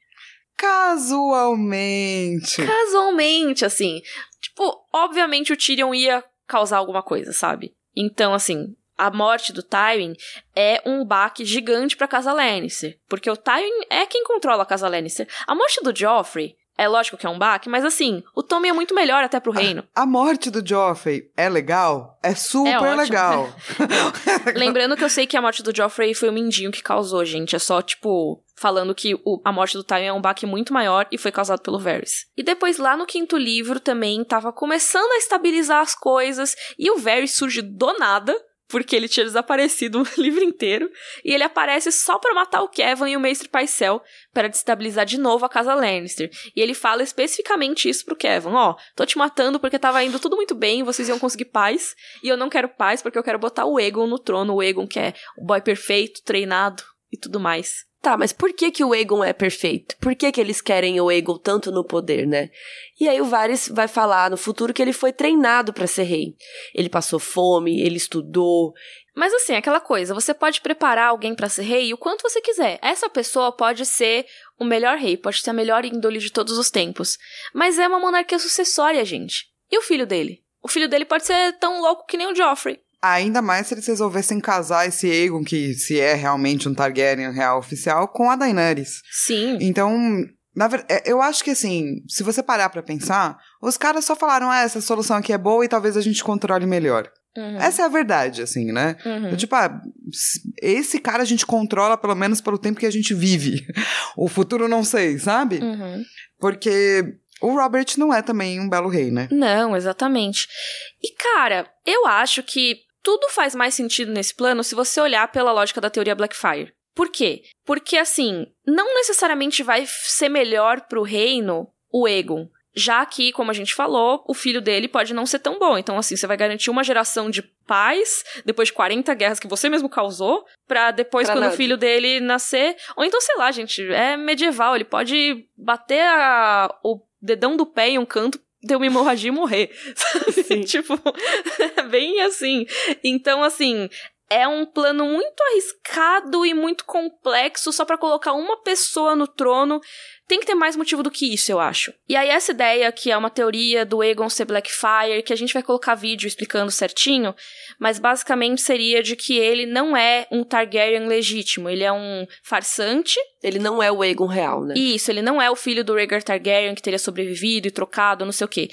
Casualmente. Casualmente, assim. Tipo, obviamente o Tyrion ia causar alguma coisa, sabe? Então, assim, a morte do Tywin é um baque gigante pra casa Lannister. Porque o Tywin é quem controla a casa Lannister. A morte do Joffrey é lógico que é um baque, mas assim, o Tommy é muito melhor até pro reino. A, a morte do Joffrey é legal? É super É legal. *laughs* *laughs* Lembrando que eu sei que a morte do Joffrey foi o Mindinho que causou, gente. É só, tipo, falando que o- a morte do Tywin é um baque muito maior e foi causado pelo Varys. E depois, lá no quinto livro, também tava começando a estabilizar as coisas e o Varys surge do nada. Porque ele tinha desaparecido *laughs* o livro inteiro. E ele aparece só pra matar o Kevin e o Mestre Paisel para destabilizar de novo a casa Lannister. E ele fala especificamente isso pro Kevin: Ó, tô te matando porque tava indo tudo muito bem, vocês iam conseguir paz. E eu não quero paz porque eu quero botar o Egon no trono. O Egon que é o boy perfeito, treinado e tudo mais. Tá, mas por que que o Aegon é perfeito? Por que que eles querem o Aegon tanto no poder, né? E aí o Varys vai falar no futuro que ele foi treinado pra ser rei. Ele passou fome, ele estudou. Mas assim, aquela coisa, você pode preparar alguém pra ser rei o quanto você quiser. Essa pessoa pode ser o melhor rei, pode ser a melhor índole de todos os tempos. Mas é uma monarquia sucessória, gente. E o filho dele? O filho dele pode ser tão louco que nem o Joffrey. Ainda mais se eles resolvessem casar esse Aegon, que se é realmente um Targaryen real oficial, com a Daenerys. Sim. Então, na verdade, eu acho que assim, se você parar pra pensar, os caras só falaram, ah, essa solução aqui é boa e talvez a gente controle melhor. Uhum. Essa é a verdade, assim, né? Uhum. Tipo, ah, esse cara a gente controla pelo menos pelo tempo que a gente vive. *laughs* O futuro não sei, sabe? Uhum. Porque o Robert não é também um belo rei, né? Não, exatamente. E cara, eu acho que tudo faz mais sentido nesse plano se você olhar pela lógica da teoria Blackfire. Por quê? Porque assim, não necessariamente vai ser melhor pro reino o Egon. Já que, como a gente falou, o filho dele pode não ser tão bom. Então, assim, você vai garantir uma geração de paz, depois de 40 guerras que você mesmo causou, pra depois, Pra quando nada. o filho dele nascer. Ou então, sei lá, gente, é medieval. Ele pode bater a- o dedão do pé em um canto, ter uma hemorragia e morrer. *laughs* Sabe? tipo, *laughs* é bem assim. Então, assim. É um plano muito arriscado e muito complexo só pra colocar uma pessoa no trono. Tem que ter mais motivo do que isso, eu acho. E aí, essa ideia, que é uma teoria do Egon ser Blackfire, que a gente vai colocar vídeo explicando certinho, mas basicamente seria de que ele não é um Targaryen legítimo, ele é um farsante. Ele não é o Aegon real, né? Isso, ele não é o filho do Rhaegar Targaryen que teria sobrevivido e trocado, não sei o quê.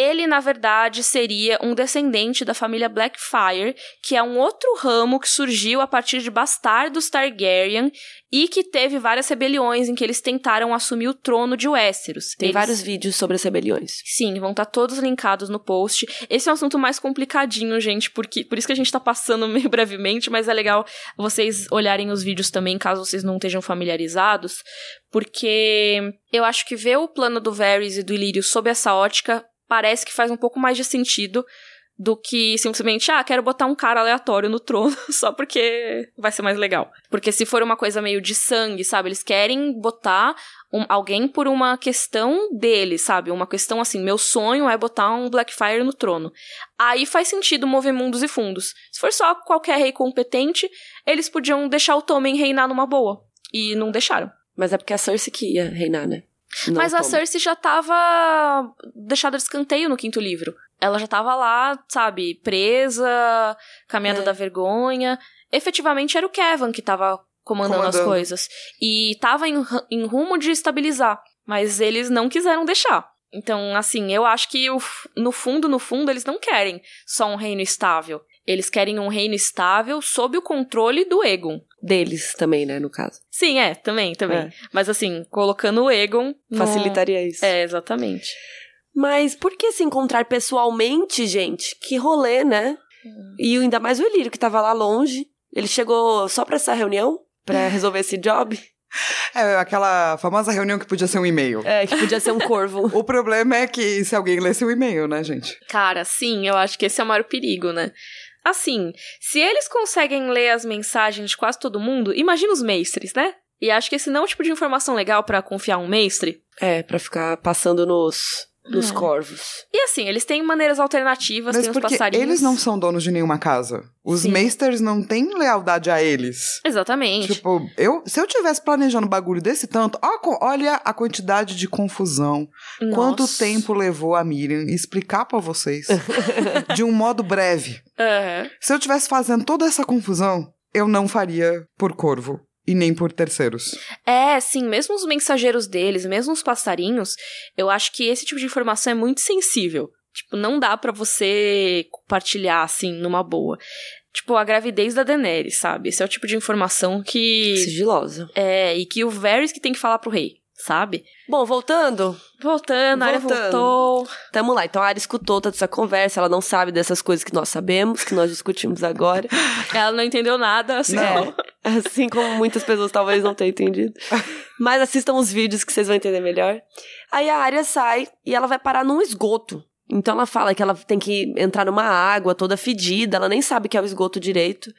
Ele, na verdade, seria um descendente da família Blackfire, que é um outro ramo que surgiu a partir de bastardos Targaryen e que teve várias rebeliões em que eles tentaram assumir o trono de Westeros. Tem Eles- vários vídeos sobre as rebeliões. Sim, vão estar todos linkados no post. Esse é um assunto mais complicadinho, gente, porque por isso que a gente tá passando *laughs* meio brevemente, mas é legal vocês olharem os vídeos também, caso vocês não estejam familiarizados, porque eu acho que ver o plano do Varys e do Ilírio sob essa ótica parece que faz um pouco mais de sentido do que simplesmente, ah, quero botar um cara aleatório no trono *laughs* só porque vai ser mais legal. Porque se for uma coisa meio de sangue, sabe? Eles querem botar um- alguém por uma questão deles, sabe? Uma questão assim, meu sonho é botar um Blackfire no trono. Aí faz sentido mover mundos e fundos. Se for só qualquer rei competente, eles podiam deixar o Tommen reinar numa boa. E não deixaram. Mas é porque a Cersei que ia reinar, né? Não Mas a Tommen. Cersei já tava deixada de escanteio no quinto livro. Ela já tava lá, sabe, presa, caminhada É. da vergonha. Efetivamente era o Kevin que tava comandando, as Comandando. coisas. E tava em, em rumo de estabilizar. Mas eles não quiseram deixar. Então, assim, eu acho que no fundo, no fundo, eles não querem só um reino estável. Eles querem um reino estável sob o controle do Egon. Deles também, né, no caso. Sim, é, também, também. É. Mas assim, colocando o Egon. no- Facilitaria isso. É, exatamente. Mas por que se encontrar pessoalmente, gente? Que rolê, né? Hum. E ainda mais o Ilírio, que tava lá longe. Ele chegou só pra essa reunião? Pra *laughs* resolver esse job? É aquela famosa reunião que podia ser um e-mail. É, que podia ser um corvo. *laughs* O problema é que se alguém lesse o e-mail, né, gente? Cara, sim, eu acho que esse é o maior perigo, né? Assim, se eles conseguem ler as mensagens de quase todo mundo, imagina os mestres, né? E acho que esse não é o tipo de informação legal pra confiar um mestre. É, pra ficar passando nos, dos É. corvos. E assim, eles têm maneiras alternativas, Mas tem os passarinhos. eles não são donos de nenhuma casa. Os Sim. Meisters não têm lealdade a eles. Exatamente. Tipo, eu, se eu tivesse planejando um bagulho desse tanto, ó, olha a quantidade de confusão. Quanto Nossa. tempo levou a Miriam explicar pra vocês *laughs* de um modo breve. Aham. Se eu tivesse fazendo toda essa confusão, eu não faria por corvo e nem por terceiros. É, sim, mesmo os mensageiros deles, mesmo os passarinhos, eu acho que esse tipo de informação é muito sensível. Tipo, não dá pra você compartilhar assim numa boa. Tipo, a gravidez da Daenerys, sabe? Esse é o tipo de informação que Sigilosa. é e que o Varys que tem que falar pro rei, sabe? Bom, voltando, Voltando, a Arya Voltando. voltou. tamo lá. Então a Arya escutou toda essa conversa, ela não sabe dessas coisas que nós sabemos, que nós discutimos agora. *laughs* Ela não entendeu nada, assim. É, assim como muitas pessoas talvez não tenham entendido. Mas assistam os vídeos que vocês vão entender melhor. Aí a Arya sai e ela vai parar num esgoto. Então ela fala que ela tem que entrar numa água toda fedida, ela nem sabe que é o esgoto direito.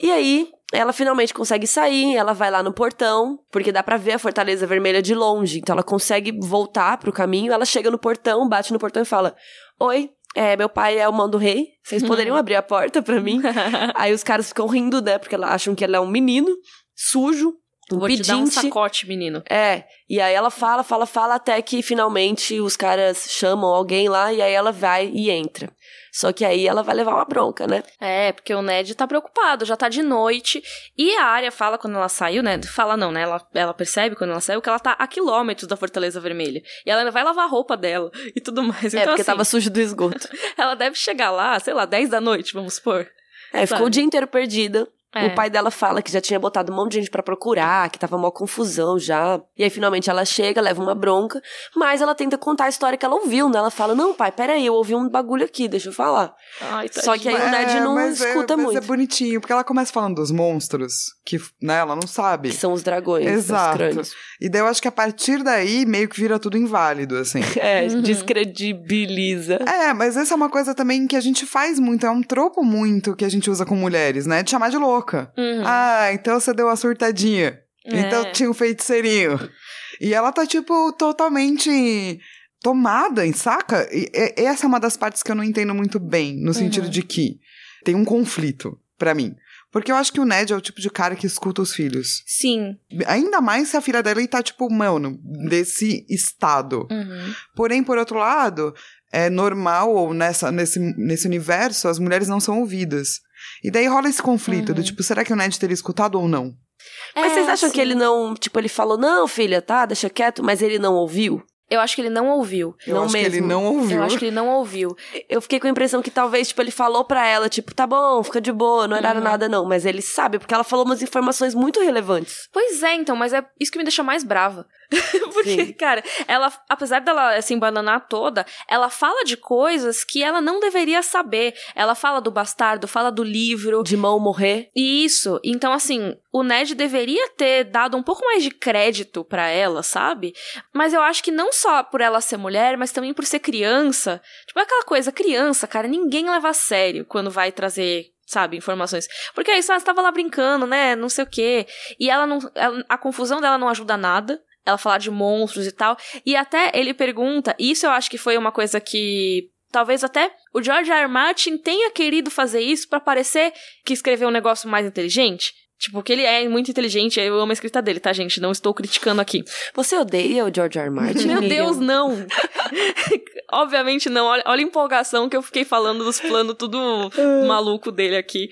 E aí, ela finalmente consegue sair, ela vai lá no portão, porque dá pra ver a Fortaleza Vermelha de longe. Então ela consegue voltar pro caminho, ela chega no portão, bate no portão e fala: Oi, é, meu pai é o mão do rei, vocês poderiam abrir a porta pra mim? *laughs* Aí os caras ficam rindo, né? Porque elas acham que ela é um menino sujo, Vou te dar um pedinte. sacote, menino. É, e aí ela fala, fala, fala, até que finalmente os caras chamam alguém lá e aí ela vai e entra. Só que aí ela vai levar uma bronca, né? É, porque o Ned tá preocupado, já tá de noite. E a Arya fala quando ela saiu, né? Fala não, né? Ela, ela percebe quando ela saiu que ela tá a quilômetros da Fortaleza Vermelha. E ela ainda vai lavar a roupa dela e tudo mais. é, Então, porque assim, tava sujo do esgoto. *laughs* ela deve chegar lá, sei lá, 10 da noite, vamos supor. É, ficou o dia inteiro perdida. É. O pai dela fala que já tinha botado um monte de gente pra procurar, que tava mó confusão já. E aí finalmente ela chega, leva uma bronca, mas ela tenta contar a história que ela ouviu, né? Ela fala: "Não, pai, peraí, eu ouvi um bagulho aqui, deixa eu falar". Ai, Só que aí o É, Ned não mas é- escuta mas muito. é bonitinho, porque ela começa falando dos monstros, que né, ela não sabe. Que são os dragões, os Exato. crânios. E daí eu acho que a partir daí meio que vira tudo inválido, assim. *laughs* É, Uhum. descredibiliza. É, mas essa é uma coisa também que a gente faz muito, é um tropo muito que a gente usa com mulheres, né? De chamar de louca. Uhum. Ah, então você deu a surtadinha. É. Então tinha um feiticeirinho. E ela tá, tipo, totalmente tomada, em saca? E, e- essa é uma das partes que eu não entendo muito bem, no sentido Uhum. de que tem um conflito pra mim. Porque eu acho que o Ned é o tipo de cara que escuta os filhos. Sim. Ainda mais se a filha dele tá, tipo, mano, desse estado. Uhum. Porém, por outro lado, é normal, ou nessa, nesse, nesse universo, as mulheres não são ouvidas. E daí rola esse conflito do Uhum. tipo, será que o Ned teria escutado ou não? Mas É, vocês acham que ele não, tipo, ele falou: "Não, filha, tá, deixa quieto", mas ele não ouviu? Eu acho que ele não ouviu. Eu Não acho que ele mesmo. não ouviu. Eu acho que ele não ouviu. Eu fiquei com a impressão que talvez, tipo, ele falou pra ela, tipo, tá bom, fica de boa, não era Uhum. nada não. Mas ele sabe, porque ela falou umas informações muito relevantes. Pois é, então, mas é isso que me deixa mais brava. *laughs* Porque, Sim. cara, ela, apesar dela se embananar toda, ela fala de coisas que ela não deveria saber. Ela fala do bastardo, fala do livro. De mão morrer. Isso. Então, assim, o Ned deveria ter dado um pouco mais de crédito pra ela, sabe? Mas eu acho que não só por ela ser mulher, mas também por ser criança. Tipo, é aquela coisa, criança, cara, ninguém leva a sério quando vai trazer. Sabe, informações. Porque aí, só você tava lá brincando, né? Não sei o quê. E ela não. ela- a confusão dela não ajuda nada. Ela falar de monstros e tal. E até ele pergunta. e Isso eu acho que foi uma coisa que. Talvez até o George R. R. Martin tenha querido fazer isso pra parecer que escreveu um negócio mais inteligente. Tipo, que ele é muito inteligente, eu amo a escrita dele, tá, gente? Não estou criticando aqui. Você odeia o George R. R. Martin? Meu? Deus, não! *laughs* Obviamente não. Olha, olha a empolgação que eu fiquei falando dos planos tudo maluco dele aqui.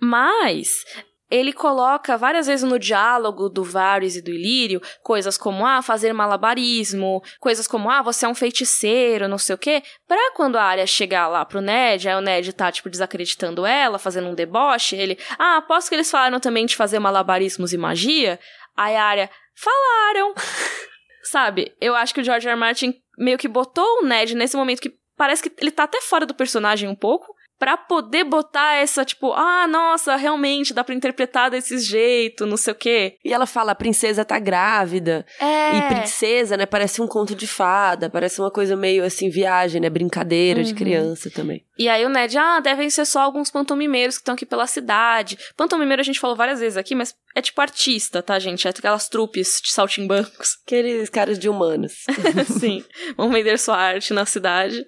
Mas ele coloca várias vezes no diálogo do Varys e do Ilírio coisas como, ah, fazer malabarismo, coisas como, ah, você é um feiticeiro, não sei o quê, pra quando a área chegar lá pro Ned, aí o Ned tá, tipo, desacreditando ela, fazendo um deboche, ele, ah, aposto que eles falaram também de fazer malabarismos e magia? Aí a área, falaram! *laughs* Sabe, eu acho que o George R. R. Martin meio que botou o Ned nesse momento que parece que ele tá até fora do personagem um pouco. Pra poder botar essa, tipo, ah, nossa, realmente dá pra interpretar desse jeito, não sei o quê. E ela fala, a princesa tá grávida. É. E princesa, né, parece um conto de fada, parece uma coisa meio assim, viagem, né, brincadeira de Uhum. criança também. E aí o Ned, ah, devem ser só alguns pantomimeiros que estão aqui pela cidade. Pantomimeiro a gente falou várias vezes aqui, mas é tipo artista, tá, gente? É aquelas trupes de saltimbancos. Aqueles caras de humanos. *laughs* Sim, vão vender sua arte na cidade.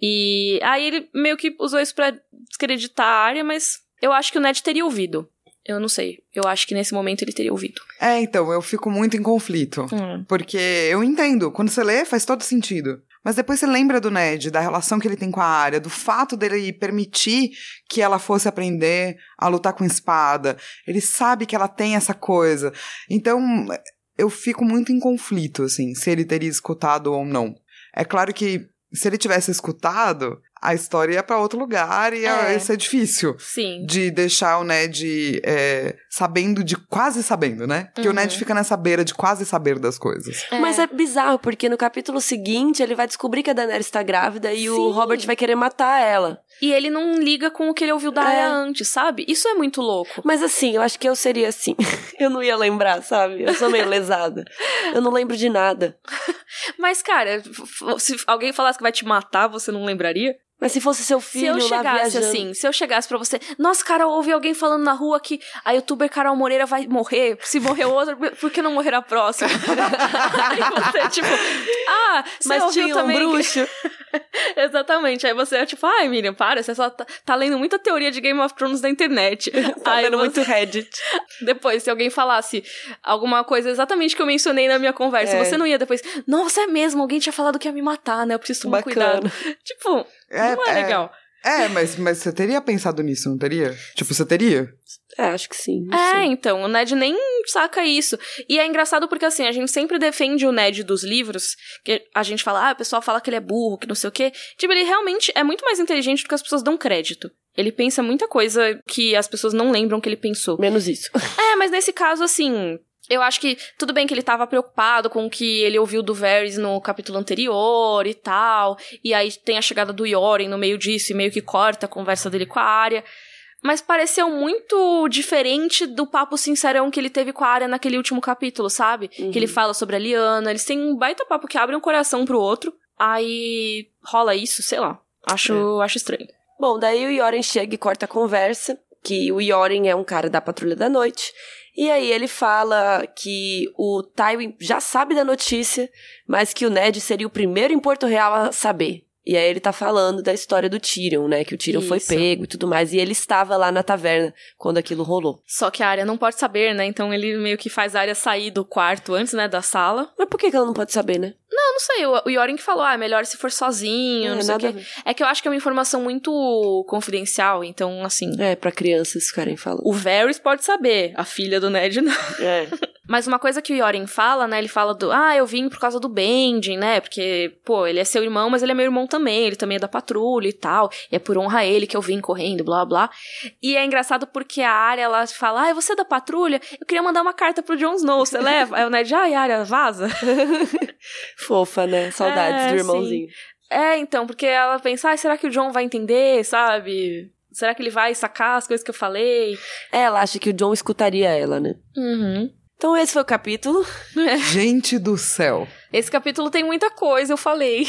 E aí ele meio que usou isso pra descreditar a área, mas eu acho que o Ned teria ouvido. Eu não sei. Eu acho que nesse momento ele teria ouvido. É, então, eu fico muito em conflito. Porque eu entendo, quando você lê, faz todo sentido. Mas depois você lembra do Ned, da relação que ele tem com a área, do fato dele permitir que ela fosse aprender a lutar com espada. Ele sabe que ela tem essa coisa. Então, eu fico muito em conflito, assim, se ele teria escutado ou não. É claro que se ele tivesse escutado, a história ia pra outro lugar e ia, É. ia ser difícil Sim. de deixar o Ned é, sabendo de quase sabendo, né? Porque o Uhum. Ned fica nessa beira de quase saber das coisas. Mas é bizarro, porque no capítulo seguinte ele vai descobrir que a Daenerys tá grávida e o Sim. Robert vai querer matar ela. E ele não liga com o que ele ouviu da É. antes, sabe? Isso é muito louco. Mas assim, eu acho que eu seria assim. *laughs* eu não ia lembrar, sabe? Eu sou meio lesada. Eu não lembro de nada. *laughs* Mas, cara, se alguém falasse que vai te matar, você não lembraria? Mas se fosse seu Se filho eu lá chegasse assim, se eu chegasse pra você, nossa, cara, eu ouvi alguém falando na rua que a youtuber Carol Moreira vai morrer. Se morrer outra, por que não morrer a próxima? *laughs* Aí você, tipo, ah, Mas tinha um também bruxo. *laughs* Exatamente. Aí você é tipo, ai, Miriam, para, você só tá, tá lendo muita teoria de Game of Thrones na internet. *laughs* Tá Aí vendo você- muito Reddit. *laughs* Depois, se alguém falasse alguma coisa exatamente que eu mencionei na minha conversa, É. você não ia depois, nossa, é mesmo, alguém tinha falado que ia me matar, né? Eu preciso tomar Bacana. cuidado. Tipo, não é, legal. É, mas, mas você teria pensado nisso, não teria? Tipo, você teria? É, acho que sim. É, sei. então, o Ned nem saca isso. E é engraçado porque, assim, a gente sempre defende o Ned dos livros, que a gente fala, ah, o pessoal fala que ele é burro, que não sei o quê. Tipo, ele realmente é muito mais inteligente do que as pessoas dão crédito. Ele pensa muita coisa que as pessoas não lembram que ele pensou. Menos isso. *laughs* É, mas nesse caso, assim. Eu acho que tudo bem que ele tava preocupado com o que ele ouviu do Varys no capítulo anterior e tal. E aí tem a chegada do Yoren no meio disso e meio que corta a conversa dele com a Arya. Mas pareceu muito diferente do papo sincerão que ele teve com a Arya naquele último capítulo, sabe? Que ele fala sobre a Liana. Eles têm um baita papo que abre um coração pro outro. Aí rola isso, sei lá. Acho, acho estranho. Bom, daí o Yoren chega e corta a conversa, que o Yoren é um cara da Patrulha da Noite. E aí ele fala que o Tywin já sabe da notícia, mas que o Ned seria o primeiro em Porto Real a saber. E aí ele tá falando da história do Tyrion, né? Que o Tyrion foi Isso. pego e tudo mais. E ele estava lá na taverna quando aquilo rolou. Só que a Arya não pode saber, né? Então ele meio que faz a Arya sair do quarto antes, né? Da sala. Mas por que ela não pode saber, né? Eu não sei, o, o Yoren que falou, ah, é melhor se for sozinho, É, não sei o quê. É que eu acho que é uma informação muito confidencial, então, assim... É, pra crianças ficarem falando. O Varys pode saber, a filha do Ned não. É. *laughs* Mas uma coisa que o Yoren fala, né? Ele fala do, ah, eu vim por causa do Bending, né? Porque, pô, ele é seu irmão, mas ele é meu irmão também, ele também é da patrulha e tal. E é por honra a ele que eu vim correndo, blá blá. E é engraçado porque a Arya, ela fala, ah, você é da patrulha? Eu queria mandar uma carta pro Jon Snow, você leva? Aí o Ned, ai, Arya, vaza. *laughs* Fofa, né? Saudades É, do irmãozinho. É, então, porque ela pensa, ah, será que o John vai entender, sabe? Será que ele vai sacar as coisas que eu falei? É, ela acha que o John escutaria ela, né? Uhum. Então esse foi o capítulo. *laughs* Gente do céu. Esse capítulo tem muita coisa, eu falei.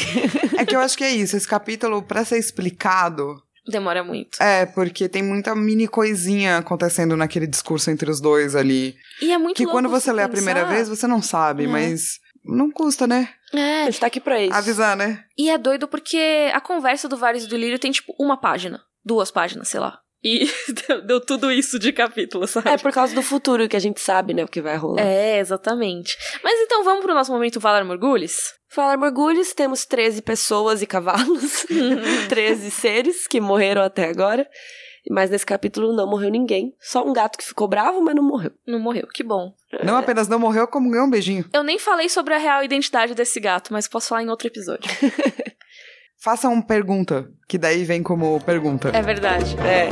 É que eu acho que é isso. Esse capítulo, pra ser explicado, Demora muito. é porque tem muita mini coisinha acontecendo naquele discurso entre os dois ali. E é muito Que louco quando você lê a pensar- primeira vez, você não sabe, É. mas não custa, né? A É, gente tá aqui pra isso. Avisar, né? e é doido porque a conversa do Varys e do Lírio tem, tipo, uma página. Duas páginas, sei lá. E *laughs* deu- deu tudo isso de capítulo, sabe? É por causa do futuro que a gente sabe, né, o que vai rolar. É, exatamente. Mas então vamos pro nosso momento Valar Morgulhos? Falar Morgulhos, temos 13 pessoas e cavalos, *laughs* 13 seres que morreram até agora. Mas nesse capítulo não morreu ninguém. Só um gato que ficou bravo, mas não morreu. Não morreu, que bom. Não apenas não morreu, como ganhou um beijinho. Eu nem falei sobre a real identidade desse gato, mas posso falar em outro episódio. *laughs* Faça uma pergunta, que daí vem como pergunta. É verdade. É.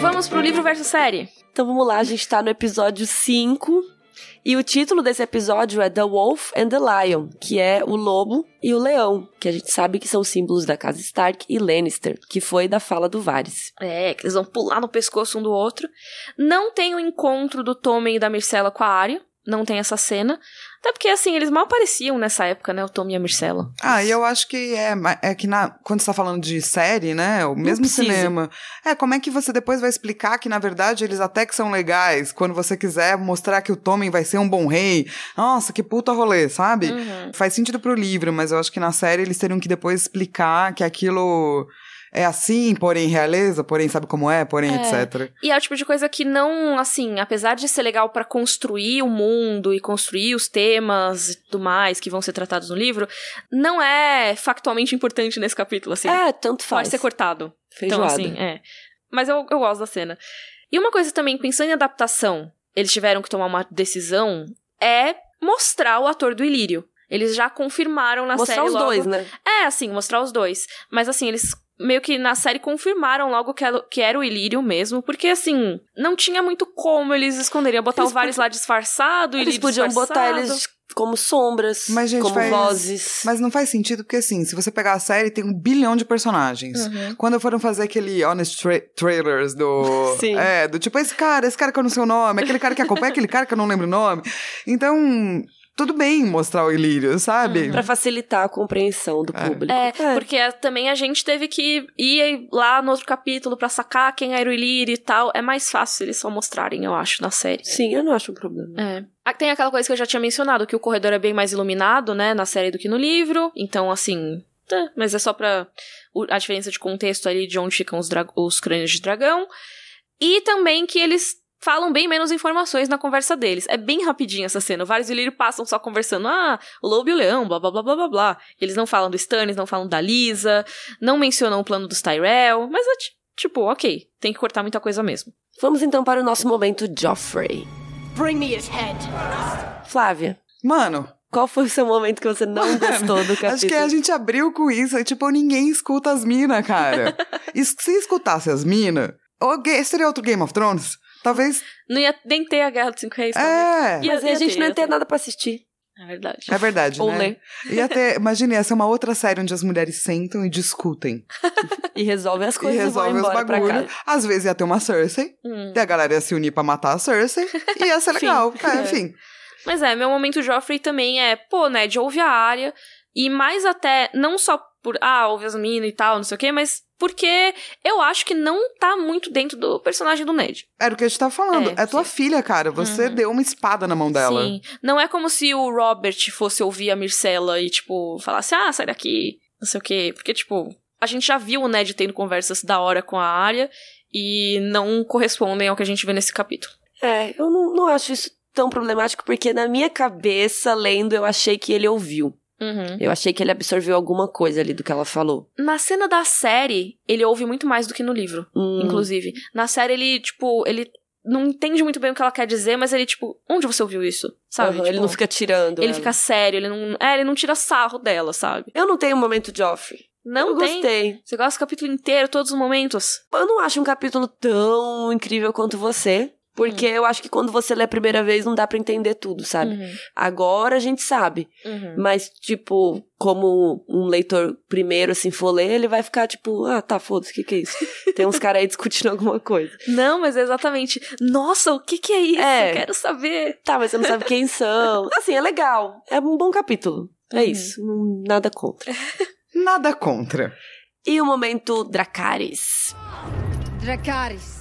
Vamos pro livro versus série. Então vamos lá, a gente tá no episódio 5. E o título desse episódio é The Wolf and the Lion, que é o lobo e o leão, que a gente sabe que são símbolos da casa Stark e Lannister, que foi da fala do Varys. É, que eles vão pular no pescoço um do outro. Não tem o encontro do Tommen e da Myrcella com a Arya, não tem essa cena. Até porque, assim, eles mal apareciam nessa época, né? O Tom e a Myrcella. Ah, e eu acho que é, é que na, quando você tá falando de série, né? O mesmo cinema. É, como é que você depois vai explicar que, na verdade, eles até que são legais, quando você quiser mostrar que o Tommen vai ser um bom rei. Nossa, que puta rolê, sabe? Uhum. Faz sentido pro livro, mas eu acho que na série eles teriam que depois explicar que aquilo é assim, porém realeza, porém sabe como é, porém É. etc. E é o tipo de coisa que não, assim, apesar de ser legal pra construir o mundo e construir os temas e tudo mais que vão ser tratados no livro, não é factualmente importante nesse capítulo, assim. É, tanto Pode faz. ser cortado. Feijoada. Então, assim, é. Mas eu, eu gosto da cena. E uma coisa também, pensando em adaptação, eles tiveram que tomar uma decisão, é mostrar o ator do Ilírio. Eles já confirmaram na Mostrar série os logo- dois, né? É, assim, mostrar os dois. Mas assim, eles meio que na série confirmaram logo que era, o Ilírio mesmo, porque assim, não tinha muito como eles esconderiam. Botar Eles o Varys lá disfarçado, Eles Ilírio podiam botar disfarçado. eles como sombras, Mas, gente, como faz- vozes. Mas não faz sentido porque, assim, se você pegar a série, tem um bilhão de personagens. Uhum. Quando foram fazer aquele honest tra- trailers do. *laughs* Sim. É, do tipo, esse cara, esse cara que eu não sei o nome, aquele cara que acompanha *laughs* aquele cara que eu não lembro o nome. Então, tudo bem mostrar o Ilírio, sabe? Pra facilitar a compreensão do É. público. É, porque a- também a gente teve que ir lá no outro capítulo pra sacar quem era o Ilírio e tal. É mais fácil eles só mostrarem, eu acho, na série. Sim, eu não acho um problema. É. Ah, Tem aquela coisa que eu já tinha mencionado, que o corredor é bem mais iluminado, né, na série do que no livro. Então, assim. tá, mas é só pra. a diferença de contexto ali de onde ficam os, os crânios de dragão. E também que eles falam bem menos informações na conversa deles. É bem rapidinho essa cena. Vários e o Lírio passam só conversando. Ah, o lobo e o leão, blá blá blá blá blá blá. Eles não falam do Stannis, não falam da Lisa, não mencionam o plano dos Tyrell. Mas é ti- tipo, ok, tem que cortar muita coisa mesmo. Vamos então para o nosso momento Joffrey. Bring me his head. Flávia, Mano, qual foi o seu momento que você não gostou do capítulo? acho que a gente abriu com isso. e, Tipo, ninguém escuta as minas, cara. *laughs* E se escutasse as minas, seria outro Game of Thrones? Talvez. Não ia nem ter a Guerra dos Cinco Reis. talvez. É. Ia- Mas a ia gente ter, não ia ia ter nada pra assistir. É verdade. É verdade, Ou né? ler. Ia ter, *laughs* imagine, ia ser uma outra série onde as mulheres sentam e discutem. E resolve as e coisas e, resolvem os bagulhos. Às vezes ia ter uma Cersei, Hum. e a galera ia se unir pra matar a Cersei, e ia ser *laughs* legal. É, É. enfim. Mas é, meu momento Joffrey também é, pô, Ned, ouve a área. E mais até, não só por, ah, ouve as minas e tal, não sei o quê, mas porque eu acho que não tá muito dentro do personagem do Ned. Era o que a gente tava falando. É, É, tua sim. filha, cara. Você Uhum. deu uma espada na mão dela. Sim. Não é como se o Robert fosse ouvir a Myrcella e, tipo, falasse, ah, sai daqui, não sei o quê. Porque, tipo, a gente já viu o Ned tendo conversas da hora com a área e não correspondem ao que a gente vê nesse capítulo. É, eu não, não acho isso tão problemático, porque na minha cabeça, lendo, eu achei que ele ouviu. Uhum. Eu achei que ele absorveu alguma coisa ali do que ela falou. Na cena da série, ele ouve muito mais do que no livro. Hum, inclusive. Na série, ele, tipo, ele não entende muito bem o que ela quer dizer, mas ele, tipo, onde você ouviu isso? Sabe? ele Tipo, não fica tirando. Ele ela. fica sério, ele não. É, ele não tira sarro dela, sabe? Eu não tenho um momento Joffrey. Não eu tem. gostei. Você gosta do capítulo inteiro, todos os momentos? Eu não acho um capítulo tão incrível quanto você. Porque eu acho que quando você lê a primeira vez não dá pra entender tudo, sabe? Uhum, Agora a gente sabe. uhum. Mas, tipo, como um leitor primeiro, assim, for ler, ele vai ficar tipo, ah, tá, foda-se, o que que é isso? *laughs* Tem uns caras aí discutindo alguma coisa. Não, mas é exatamente. Nossa, o que que é isso? É. Quero saber. Tá, mas você não sabe quem são. *laughs* Assim, é legal. É um bom capítulo. É Uhum. isso. Nada contra. Nada contra. E o momento Dracarys. Dracarys.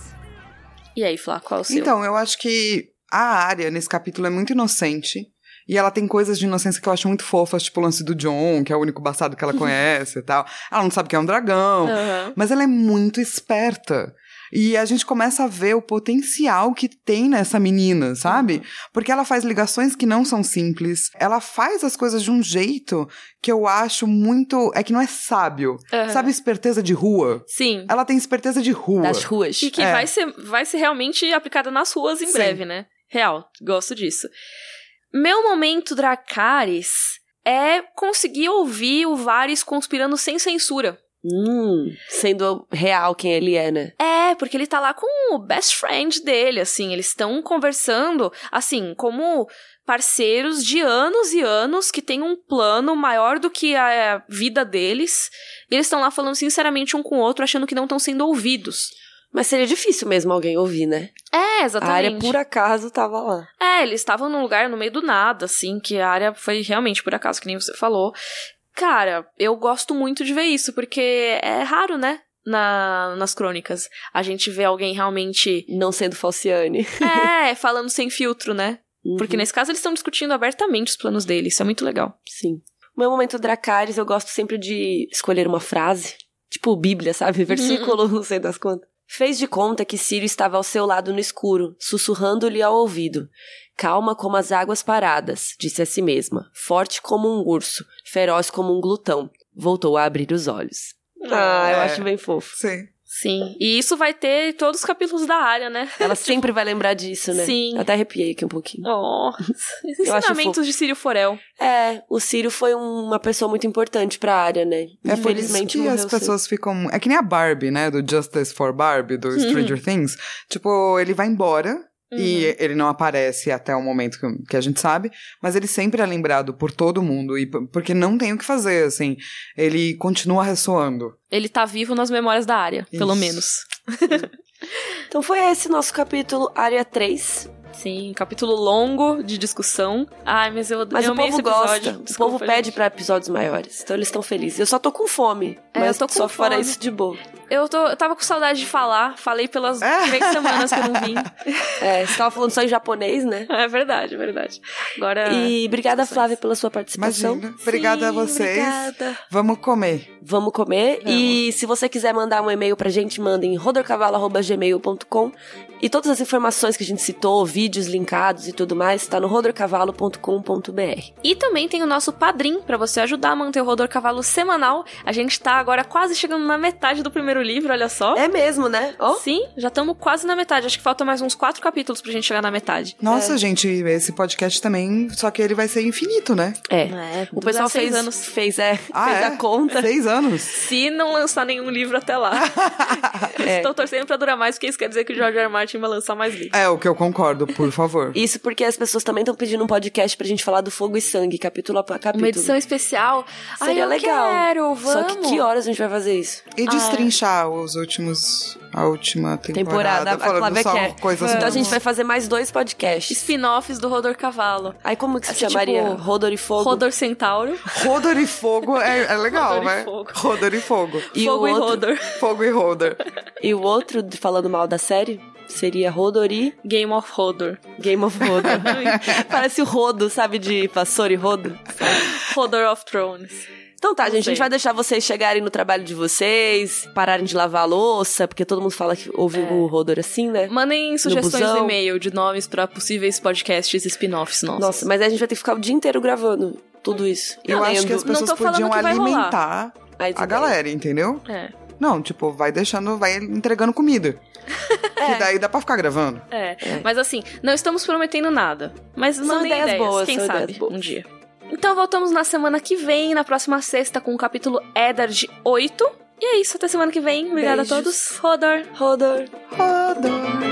E aí, Flá, qual é o seu? Então, eu acho que a área nesse capítulo é muito inocente. E ela tem coisas de inocência que eu acho muito fofas, tipo o lance do John, que é o único bastardo que ela *laughs* conhece e tal. Ela não sabe que é um dragão. Aham. Mas ela é muito esperta. E a gente começa a ver o potencial que tem nessa menina, sabe? Porque ela faz ligações que não são simples. Ela faz as coisas de um jeito que eu acho muito. É que não é sábio. Aham. Sabe, esperteza de rua? Sim. Ela tem esperteza de rua. Das ruas. E que É. vai, ser, vai ser realmente aplicada nas ruas em Sim. breve, né? Real, gosto disso. Meu momento Dracarys é conseguir ouvir o Varys conspirando sem censura. Hum, sendo real quem ele é, né? É, porque ele tá lá com o best friend dele, assim, eles estão conversando, assim, como parceiros de anos e anos que têm um plano maior do que a vida deles. E eles estão lá falando sinceramente um com o outro, achando que não estão sendo ouvidos. Mas seria difícil mesmo alguém ouvir, né? É, A exatamente. área, por acaso, tava lá. É, eles estavam num lugar no meio do nada, assim, que a área foi realmente por acaso, que nem você falou. Cara, eu gosto muito de ver isso, porque é raro, né? Na, nas crônicas. A gente vê alguém realmente. Não sendo Falciane. É, *laughs* falando sem filtro, né? Porque Uhum. nesse caso eles estão discutindo abertamente os planos dele. Isso é muito legal. Sim. Meu momento Dracarys, eu gosto sempre de escolher uma frase. Tipo Bíblia, sabe? Versículo, *laughs* não sei das contas. Fez de conta que Sírio estava ao seu lado no escuro, sussurrando-lhe ao ouvido. Calma como as águas paradas, disse a si mesma. Forte como um urso, feroz como um glutão. Voltou a abrir os olhos. Ah, eu É. acho bem fofo. Sim. Sim. E isso vai ter todos os capítulos da área, né? Ela sempre vai lembrar disso, né? Sim. Eu até arrepiei aqui um pouquinho. Oh, Eu ensinamentos de Sírio Forel. É, o Círio foi uma pessoa muito importante pra área, né? É por isso Infelizmente que as pessoas ficam. É que nem a Barbie, né? Do Justice for Barbie, do Stranger Things. Tipo, ele vai embora. E ele não aparece até o momento que, que a gente sabe, mas ele sempre é lembrado por todo mundo, e porque não tem o que fazer, assim. Ele continua ressoando. Ele tá vivo nas memórias da área, pelo menos. *laughs* Então foi esse nosso capítulo, área 3. Sim, capítulo longo de discussão. Ai, mas eu Mas eu o povo gosta. Desculpa, o povo pede gente. pra episódios maiores. Então eles estão felizes. Eu só tô com fome. É, mas eu tô com só fora isso de boa. Eu, tô, eu tava com saudade de falar. Falei pelas É. três semanas que eu não vim. *laughs* É, você tava falando só em japonês, né? É verdade, é verdade. Agora. E obrigada, discussões. Flávia, pela sua participação. Imagina. Obrigada a Sim, vocês. Obrigada. Vamos comer. Vamos comer. E se você quiser mandar um e-mail pra gente, manda em rodorcavalo.gmail.com. E todas as informações que a gente citou, vídeos linkados e tudo mais, tá no rodorcavalo.com.br. E também tem o nosso padrim pra você ajudar a manter o Rodor Cavalo semanal. A gente tá agora quase chegando na metade do primeiro livro, olha só. É mesmo, né? Ó, Sim, já estamos quase na metade. Acho que falta mais uns quatro capítulos pra gente chegar na metade. Nossa, gente, esse podcast também, só que ele vai ser infinito, né? é. É, O pessoal seis fez, anos. fez, é, Ah, fez é? a conta. Seis anos. Se não lançar nenhum livro até lá. É. *laughs* Estou torcendo pra durar mais, porque isso quer dizer que o George R. Martin vai lançar mais livros. É o que eu concordo, por favor. *laughs* Isso porque as pessoas também estão pedindo um podcast pra gente falar do fogo e sangue, capítulo a capítulo. Uma edição especial. Ai, Seria eu legal. quero, vamos. Só que que horas a gente vai fazer isso? E Ah, destrinchar os últimos. A última temporada. Temporada, a falando Flávia só quer. coisas Então a gente vai fazer mais dois podcasts. Spin-offs do Rodor Cavalo. Aí como que se Acho que, chamaria? tipo, Rodor e Fogo? Rodor Centauro. Rodor e fogo é, é legal, Rodor e né? fogo. Rodor e fogo. E Fogo o e outro- Rodor. Fogo e Rodor. E o outro, falando mal da série, seria Rodor e Game of Rodor. Game of Rodor. *laughs* Parece o Rodo, sabe? De vassoura e rodo. Rodor of Thrones. Então tá, gente, a gente vai deixar vocês chegarem no trabalho de vocês, pararem de lavar a louça, porque todo mundo fala que ouve o Rodor assim, né? Mandem sugestões no busão. e-mail de nomes pra possíveis podcasts e spin-offs nossos. Nossa, mas aí a gente vai ter que ficar o dia inteiro gravando tudo isso. Eu acho que as Não pessoas tô falando podiam que vai rolar. alimentar a galera, entendeu? É, Não, tipo, vai deixando, vai entregando comida. *laughs* É. Que daí dá pra ficar gravando. é, Mas assim, não estamos prometendo nada. Mas São mandem ideias ideias, boas, quem são sabe, ideias boas. um dia. Então voltamos na semana que vem, na próxima sexta, com o capítulo Eddard 8. E é isso, até semana que vem. Obrigada Beijos. a todos. Rodor. Rodor. Ah.